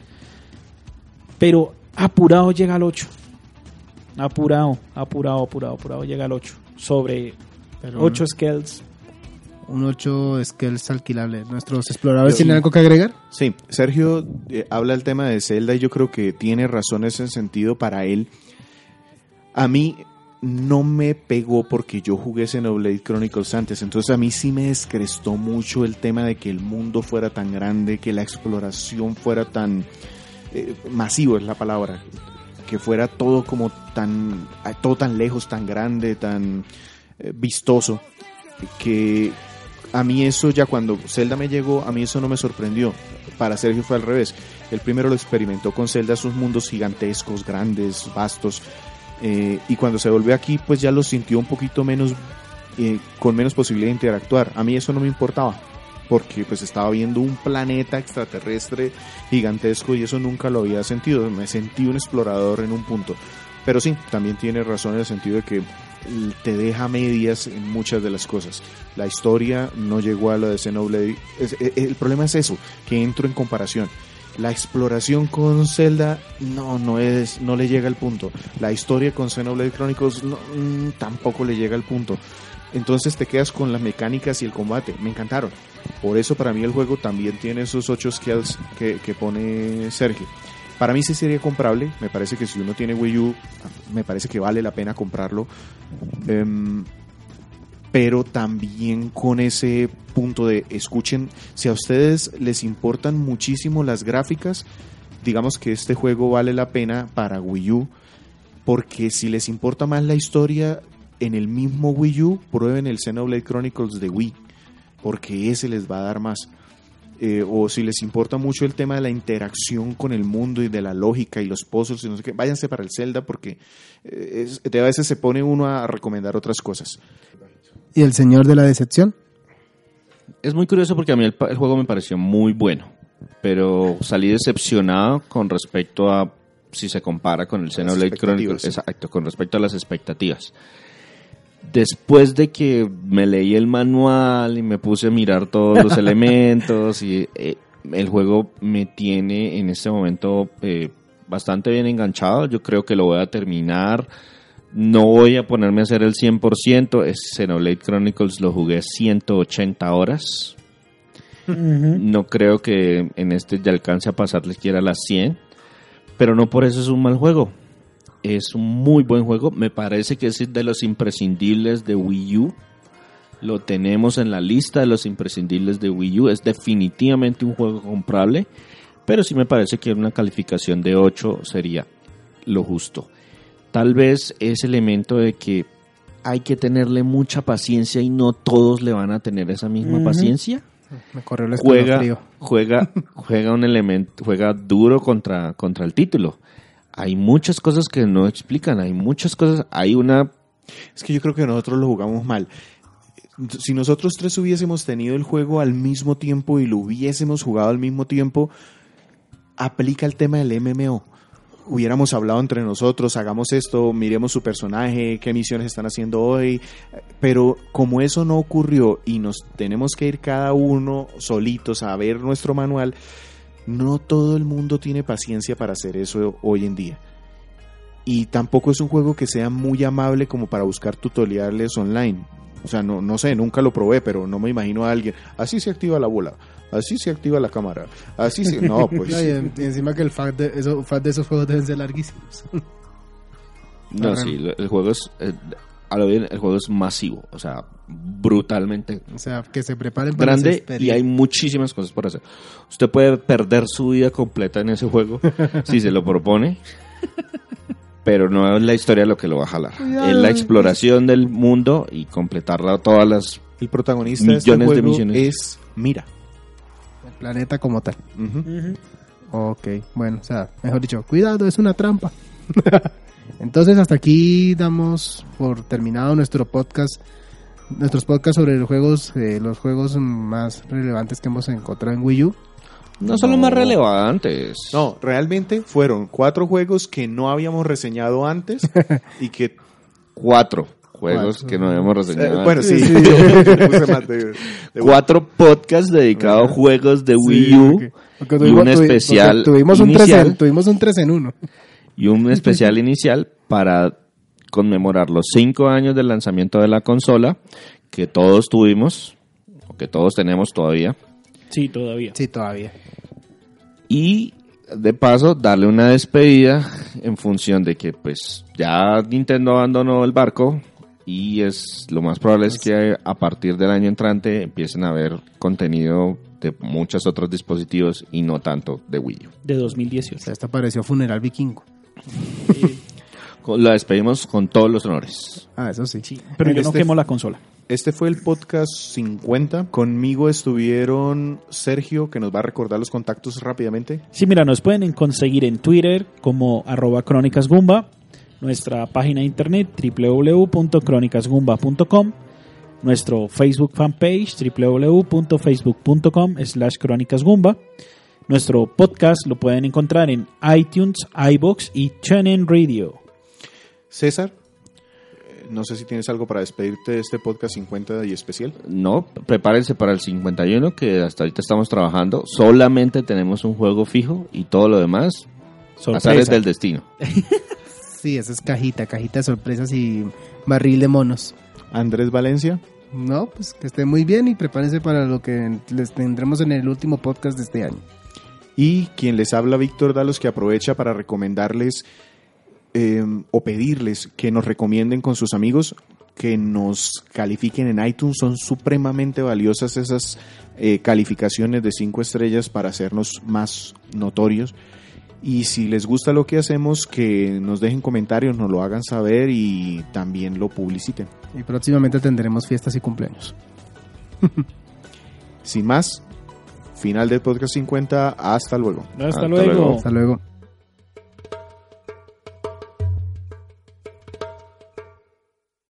Speaker 2: pero apurado llega al 8 apurado apurado apurado apurado llega al 8 sobre
Speaker 4: Pero
Speaker 2: 8 scales
Speaker 4: Un 8 skills alquilable. ¿Nuestros exploradores tienen algo que agregar?
Speaker 3: Sí, Sergio eh, habla del tema de Zelda y yo creo que tiene razón en ese sentido para él. A mí no me pegó porque yo jugué Xenoblade Chronicles antes, entonces a mí sí me descrestó mucho el tema de que el mundo fuera tan grande, que la exploración fuera tan eh, masivo es la palabra, que fuera todo como tan, todo tan lejos, tan grande, tan eh, vistoso, que a mí eso ya cuando Zelda me llegó, a mí eso no me sorprendió. Para Sergio fue al revés. El primero lo experimentó con Zelda, esos mundos gigantescos, grandes, vastos. Eh, y cuando se volvió aquí, pues ya lo sintió un poquito menos, eh, con menos posibilidad de interactuar. A mí eso no me importaba, porque pues estaba viendo un planeta extraterrestre gigantesco y eso nunca lo había sentido. Me sentí un explorador en un punto. Pero sí, también tiene razón en el sentido de que te deja medias en muchas de las cosas. La historia no llegó a lo de Xenoblade. Es- e- el problema es eso, que entro en comparación. La exploración con Zelda no no es no le llega al punto. La historia con Xenoblade Chronicles no, mm, tampoco le llega al punto. Entonces te quedas con las mecánicas y el combate. Me encantaron. Por eso para mí el juego también tiene esos ocho skills que, que pone Sergio. Para mí sí sería comprable. Me parece que si uno tiene Wii U, me parece que vale la pena comprarlo. Em, pero también con ese punto de escuchen, si a ustedes les importan muchísimo las gráficas, digamos que este juego vale la pena para Wii U, porque si les importa más la historia, en el mismo Wii U prueben el Xenoblade Chronicles de Wii, porque ese les va a dar más. Eh, o si les importa mucho el tema de la interacción con el mundo y de la lógica y los puzzles y no váyanse para el Zelda porque eh, de a veces se pone uno a recomendar otras cosas.
Speaker 4: ¿Y el señor de la decepción?
Speaker 1: Es muy curioso porque a mí el, juego me pareció muy bueno, pero salí decepcionado con respecto a si se compara con el Xenoblade Chronicles, exacto, con respecto a las expectativas. Después de que me leí el manual y me puse a mirar todos los [LAUGHS] elementos y eh, el juego me tiene en este momento eh, bastante bien enganchado, yo creo que lo voy a terminar. No voy a ponerme a hacer el 100%, es Xenoblade Chronicles lo jugué 180 horas. No creo que en este ya alcance a pasarle siquiera las 100, pero no por eso es un mal juego. Es un muy buen juego, me parece que es de los imprescindibles de Wii U. Lo tenemos en la lista de los imprescindibles de Wii U, es definitivamente un juego comprable, pero sí me parece que una calificación de 8 sería lo justo. Tal vez ese elemento de que hay que tenerle mucha paciencia y no todos le van a tener esa misma paciencia
Speaker 4: Me corrió el
Speaker 1: juega,
Speaker 4: frío.
Speaker 1: juega, [LAUGHS] juega un elemento, juega duro contra, contra el título. Hay muchas cosas que no explican, hay muchas cosas, hay una,
Speaker 3: Es que yo creo que nosotros lo jugamos mal. Si nosotros tres hubiésemos tenido el juego al mismo tiempo y lo hubiésemos jugado al mismo tiempo, aplica el tema del MMO. Hubiéramos hablado entre nosotros, hagamos esto, miremos su personaje, qué misiones están haciendo hoy, pero como eso no ocurrió y nos tenemos que ir cada uno solitos a ver nuestro manual, no todo el mundo tiene paciencia para hacer eso hoy en día. Y tampoco es un juego que sea muy amable como para buscar tutoriales online. O sea, no, no sé, nunca lo probé, pero no me imagino a alguien. Así se activa la bola, así se activa la cámara, así se... No, [LAUGHS] pues...
Speaker 4: No, y, en- y encima que el fact de, eso, fact de esos juegos deben ser larguísimos. [LAUGHS]
Speaker 1: no,
Speaker 4: Ajá.
Speaker 1: sí, el juego es, eh, a lo bien, el juego es masivo, o sea, brutalmente
Speaker 4: O sea, que se preparen para
Speaker 1: grande y hay muchísimas cosas por hacer. Usted puede perder su vida completa en ese juego [LAUGHS] si se lo propone, pero no es la historia lo que lo va a jalar. Es la exploración del mundo y completarla todas las
Speaker 3: El protagonista de este
Speaker 1: Millones de misiones.
Speaker 3: es Mira.
Speaker 4: El planeta como tal.
Speaker 3: Ujú.
Speaker 4: Ok, bueno, o sea, mejor dicho, cuidado, es una trampa. [LAUGHS] Entonces, hasta aquí damos por terminado nuestro podcast, nuestros podcasts sobre los juegos, eh, los juegos más relevantes que hemos encontrado en Wii U.
Speaker 1: no son los más relevantes.
Speaker 3: No, realmente fueron cuatro juegos que no habíamos reseñado antes [LAUGHS] y que...
Speaker 1: cuatro juegos
Speaker 4: Cuatro.
Speaker 1: que no habíamos
Speaker 3: eh,
Speaker 1: reseñado.
Speaker 3: bueno, sí,
Speaker 4: Sí. [LAUGHS]
Speaker 3: de- de-
Speaker 1: cuatro podcasts dedicados a juegos de Wii U y
Speaker 4: tuvimos-
Speaker 1: un especial
Speaker 4: tuvimos un, 3
Speaker 1: inicial
Speaker 4: en, tuvimos un 3 en 1.
Speaker 1: y un especial inicial para conmemorar los cinco años del lanzamiento de la consola que todos tuvimos o que todos tenemos todavía
Speaker 2: Sí, todavía.
Speaker 4: Sí, todavía.
Speaker 1: y de paso darle una despedida en función de que pues ya Nintendo abandonó el barco y es lo más probable es que a partir del año entrante empiecen a ver contenido de muchos otros dispositivos y no tanto de Wii U.
Speaker 2: De
Speaker 4: O
Speaker 2: 2018.
Speaker 4: sea, esta pareció funeral vikingo. [LAUGHS]
Speaker 1: Con- La despedimos con todos los honores.
Speaker 4: Ah, eso sí.
Speaker 2: Sí, pero yo no
Speaker 3: Este-
Speaker 2: quemo la consola.
Speaker 3: Este fue el podcast 50. Conmigo estuvieron Sergio, que nos va a recordar los contactos rápidamente.
Speaker 2: Sí, mira, nos pueden conseguir en Twitter como arroba crónicasgumba, nuestra página de internet www.crónicasgumba.com, nuestro Facebook fanpage www.facebook.com slash crónicasgumba, nuestro podcast lo pueden encontrar en iTunes, iBox y TuneIn Radio.
Speaker 3: César, no sé si tienes algo para despedirte de este podcast 50 y especial.
Speaker 1: No, prepárense para el 51 que hasta ahorita estamos trabajando. Solamente tenemos un juego fijo y todo lo demás azares del destino. [LAUGHS]
Speaker 4: Sí, esa es cajita, cajita de sorpresas y barril de monos.
Speaker 3: Andrés Valencia,
Speaker 4: No, pues que esté muy bien y prepárense para lo que les tendremos en el último podcast de este año.
Speaker 3: y quien les habla Víctor Dalos, que aprovecha para recomendarles eh, o pedirles que nos recomienden con sus amigos, que nos califiquen en iTunes. Son supremamente valiosas esas eh, calificaciones de cinco estrellas para hacernos más notorios. Y si les gusta lo que hacemos, que nos dejen comentarios, nos lo hagan saber y también lo publiciten.
Speaker 4: Y próximamente tendremos fiestas y cumpleaños. [LAUGHS]
Speaker 3: Sin más, final del podcast 50. Hasta luego.
Speaker 2: Hasta,
Speaker 1: Hasta
Speaker 2: luego.
Speaker 1: luego.
Speaker 4: Hasta luego.